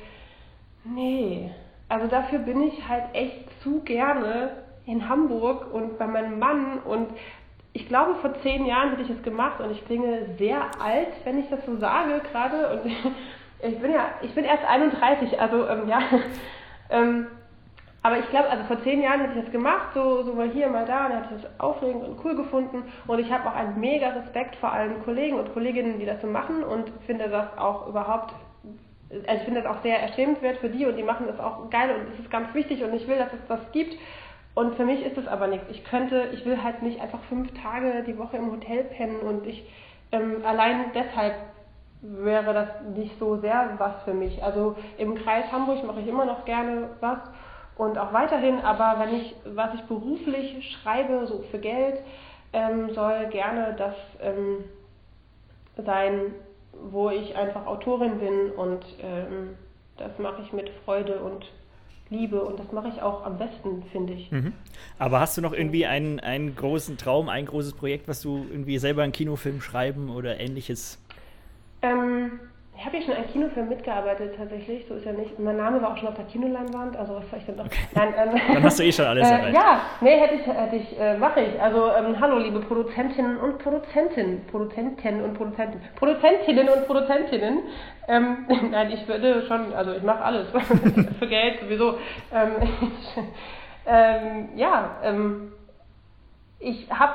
nee. Also dafür bin ich halt echt zu gerne in Hamburg und bei meinem Mann und ich glaube, vor zehn Jahren hätte ich es gemacht und ich klinge sehr alt, wenn ich das so sage gerade. Und [LAUGHS] ich bin ja, ich bin erst 31, also ähm, ja. [LAUGHS] ähm, aber ich glaube, also vor zehn Jahren hätte ich das gemacht, so, so mal hier, mal da, und habe ich das aufregend und cool gefunden. Und ich habe auch einen mega Respekt vor allen Kollegen und Kolleginnen, die das so machen und finde das auch überhaupt, also ich finde das auch sehr erstrebenswert für die und die machen das auch geil und es ist ganz wichtig und ich will, dass es das gibt. Und für mich ist es aber nichts. Ich könnte, ich will halt nicht einfach fünf Tage die Woche im Hotel pennen und ich ähm, allein deshalb wäre das nicht so sehr was für mich. Also im Kreis Hamburg mache ich immer noch gerne was und auch weiterhin, aber wenn ich, was ich beruflich schreibe, so für Geld, ähm, soll gerne das ähm, sein, wo ich einfach Autorin bin und ähm, das mache ich mit Freude und Liebe und das mache ich auch am besten, finde ich. Mhm. Aber hast du noch irgendwie einen, einen großen Traum, ein großes Projekt, was du irgendwie selber einen Kinofilm schreiben oder ähnliches? Ähm, ich habe ja schon einen Kinofilm mitgearbeitet tatsächlich, so ist ja nicht. Mein Name war auch schon auf der Kinoleinwand, also was soll ich denn noch? Nein, ähm, [LAUGHS] Dann hast du eh schon alles äh, erreicht. Ja, nee, hätte ich, hätte ich äh, mache ich. Also ähm, hallo liebe Produzentinnen und Produzenten, Produzenten und Produzenten, Produzentinnen und Produzentinnen. Ähm, [LAUGHS] nein, ich würde schon, also ich mache alles [LAUGHS] für Geld sowieso. Ähm, ähm, ja, ähm, ich habe,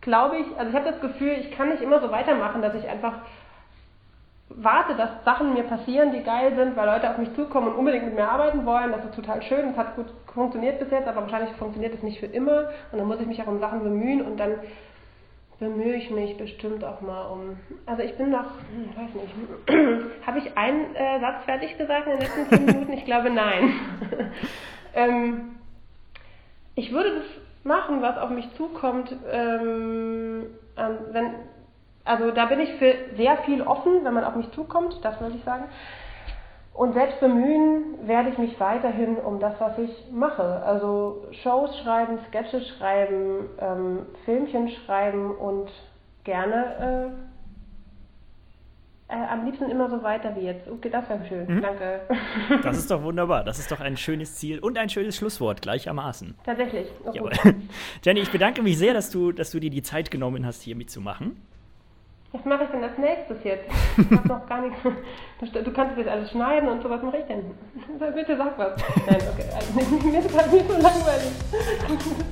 glaube ich, also ich habe das Gefühl, ich kann nicht immer so weitermachen, dass ich einfach warte, dass Sachen mir passieren, die geil sind, weil Leute auf mich zukommen und unbedingt mit mir arbeiten wollen. Das ist total schön. Das hat gut funktioniert bis jetzt, aber wahrscheinlich funktioniert es nicht für immer. Und dann muss ich mich auch um Sachen bemühen und dann bemühe ich mich bestimmt auch mal um. Also ich bin noch, hm, ich weiß nicht, [CLEARS THROAT] habe ich einen äh, Satz fertig gesagt in den letzten zehn Minuten? Ich glaube nein. [LAUGHS] ähm, ich würde das machen, was auf mich zukommt, ähm, wenn also da bin ich für sehr viel offen, wenn man auf mich zukommt, das würde ich sagen. Und selbst bemühen werde ich mich weiterhin um das, was ich mache. Also Shows schreiben, Sketches schreiben, ähm, Filmchen schreiben und gerne äh, äh, am liebsten immer so weiter wie jetzt. Okay, das wäre schön. Mhm. Danke. [LAUGHS] Das ist doch wunderbar. Das ist doch ein schönes Ziel und ein schönes Schlusswort gleichermaßen. Tatsächlich. Oh, [LAUGHS] Jenny, ich bedanke mich sehr, dass du, dass du dir die Zeit genommen hast, hier mitzumachen. Was mache ich denn als nächstes jetzt? Ich habe noch gar nichts. Du kannst jetzt alles schneiden und so, was mache ich denn? [LAUGHS] Bitte sag was. Nein, okay. Also, [LAUGHS] mir ist gerade nicht so langweilig.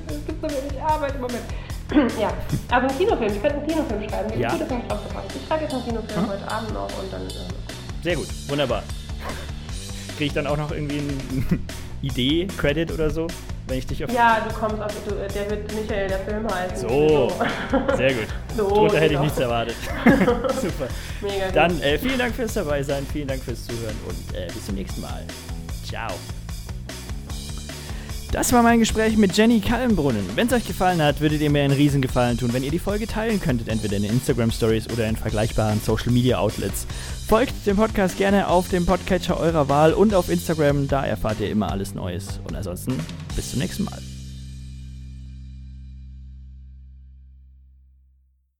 Es gibt so wenig Arbeit im Moment. [CLEARS THROAT] ja, also ein Kinofilm. Ich könnte einen Kinofilm schreiben. Ja. Gut, drauf Ich schreibe jetzt einen Kinofilm hm? heute Abend noch und dann. Äh, Sehr gut, wunderbar. Kriege ich dann auch noch irgendwie eine [LAUGHS] Idee, Credit oder so? Wenn ich dich auf. Ja, du kommst auf. Du, der wird Michael, der Film heißen. So, [LAUGHS] sehr gut. So, Drunter hätte ich nichts erwartet. [LAUGHS] [LAUGHS] Super. Mega. Dann äh, vielen Dank fürs Dabeisein, vielen Dank fürs Zuhören und äh, bis zum nächsten Mal. Ciao. Das war mein Gespräch mit Jenny Kallenbrunnen. Wenn es euch gefallen hat, würdet ihr mir einen Riesengefallen tun, wenn ihr die Folge teilen könntet, entweder in Instagram Stories oder in vergleichbaren Social Media Outlets. Folgt dem Podcast gerne auf dem Podcatcher eurer Wahl und auf Instagram, da erfahrt ihr immer alles Neues. Und ansonsten bis zum nächsten Mal.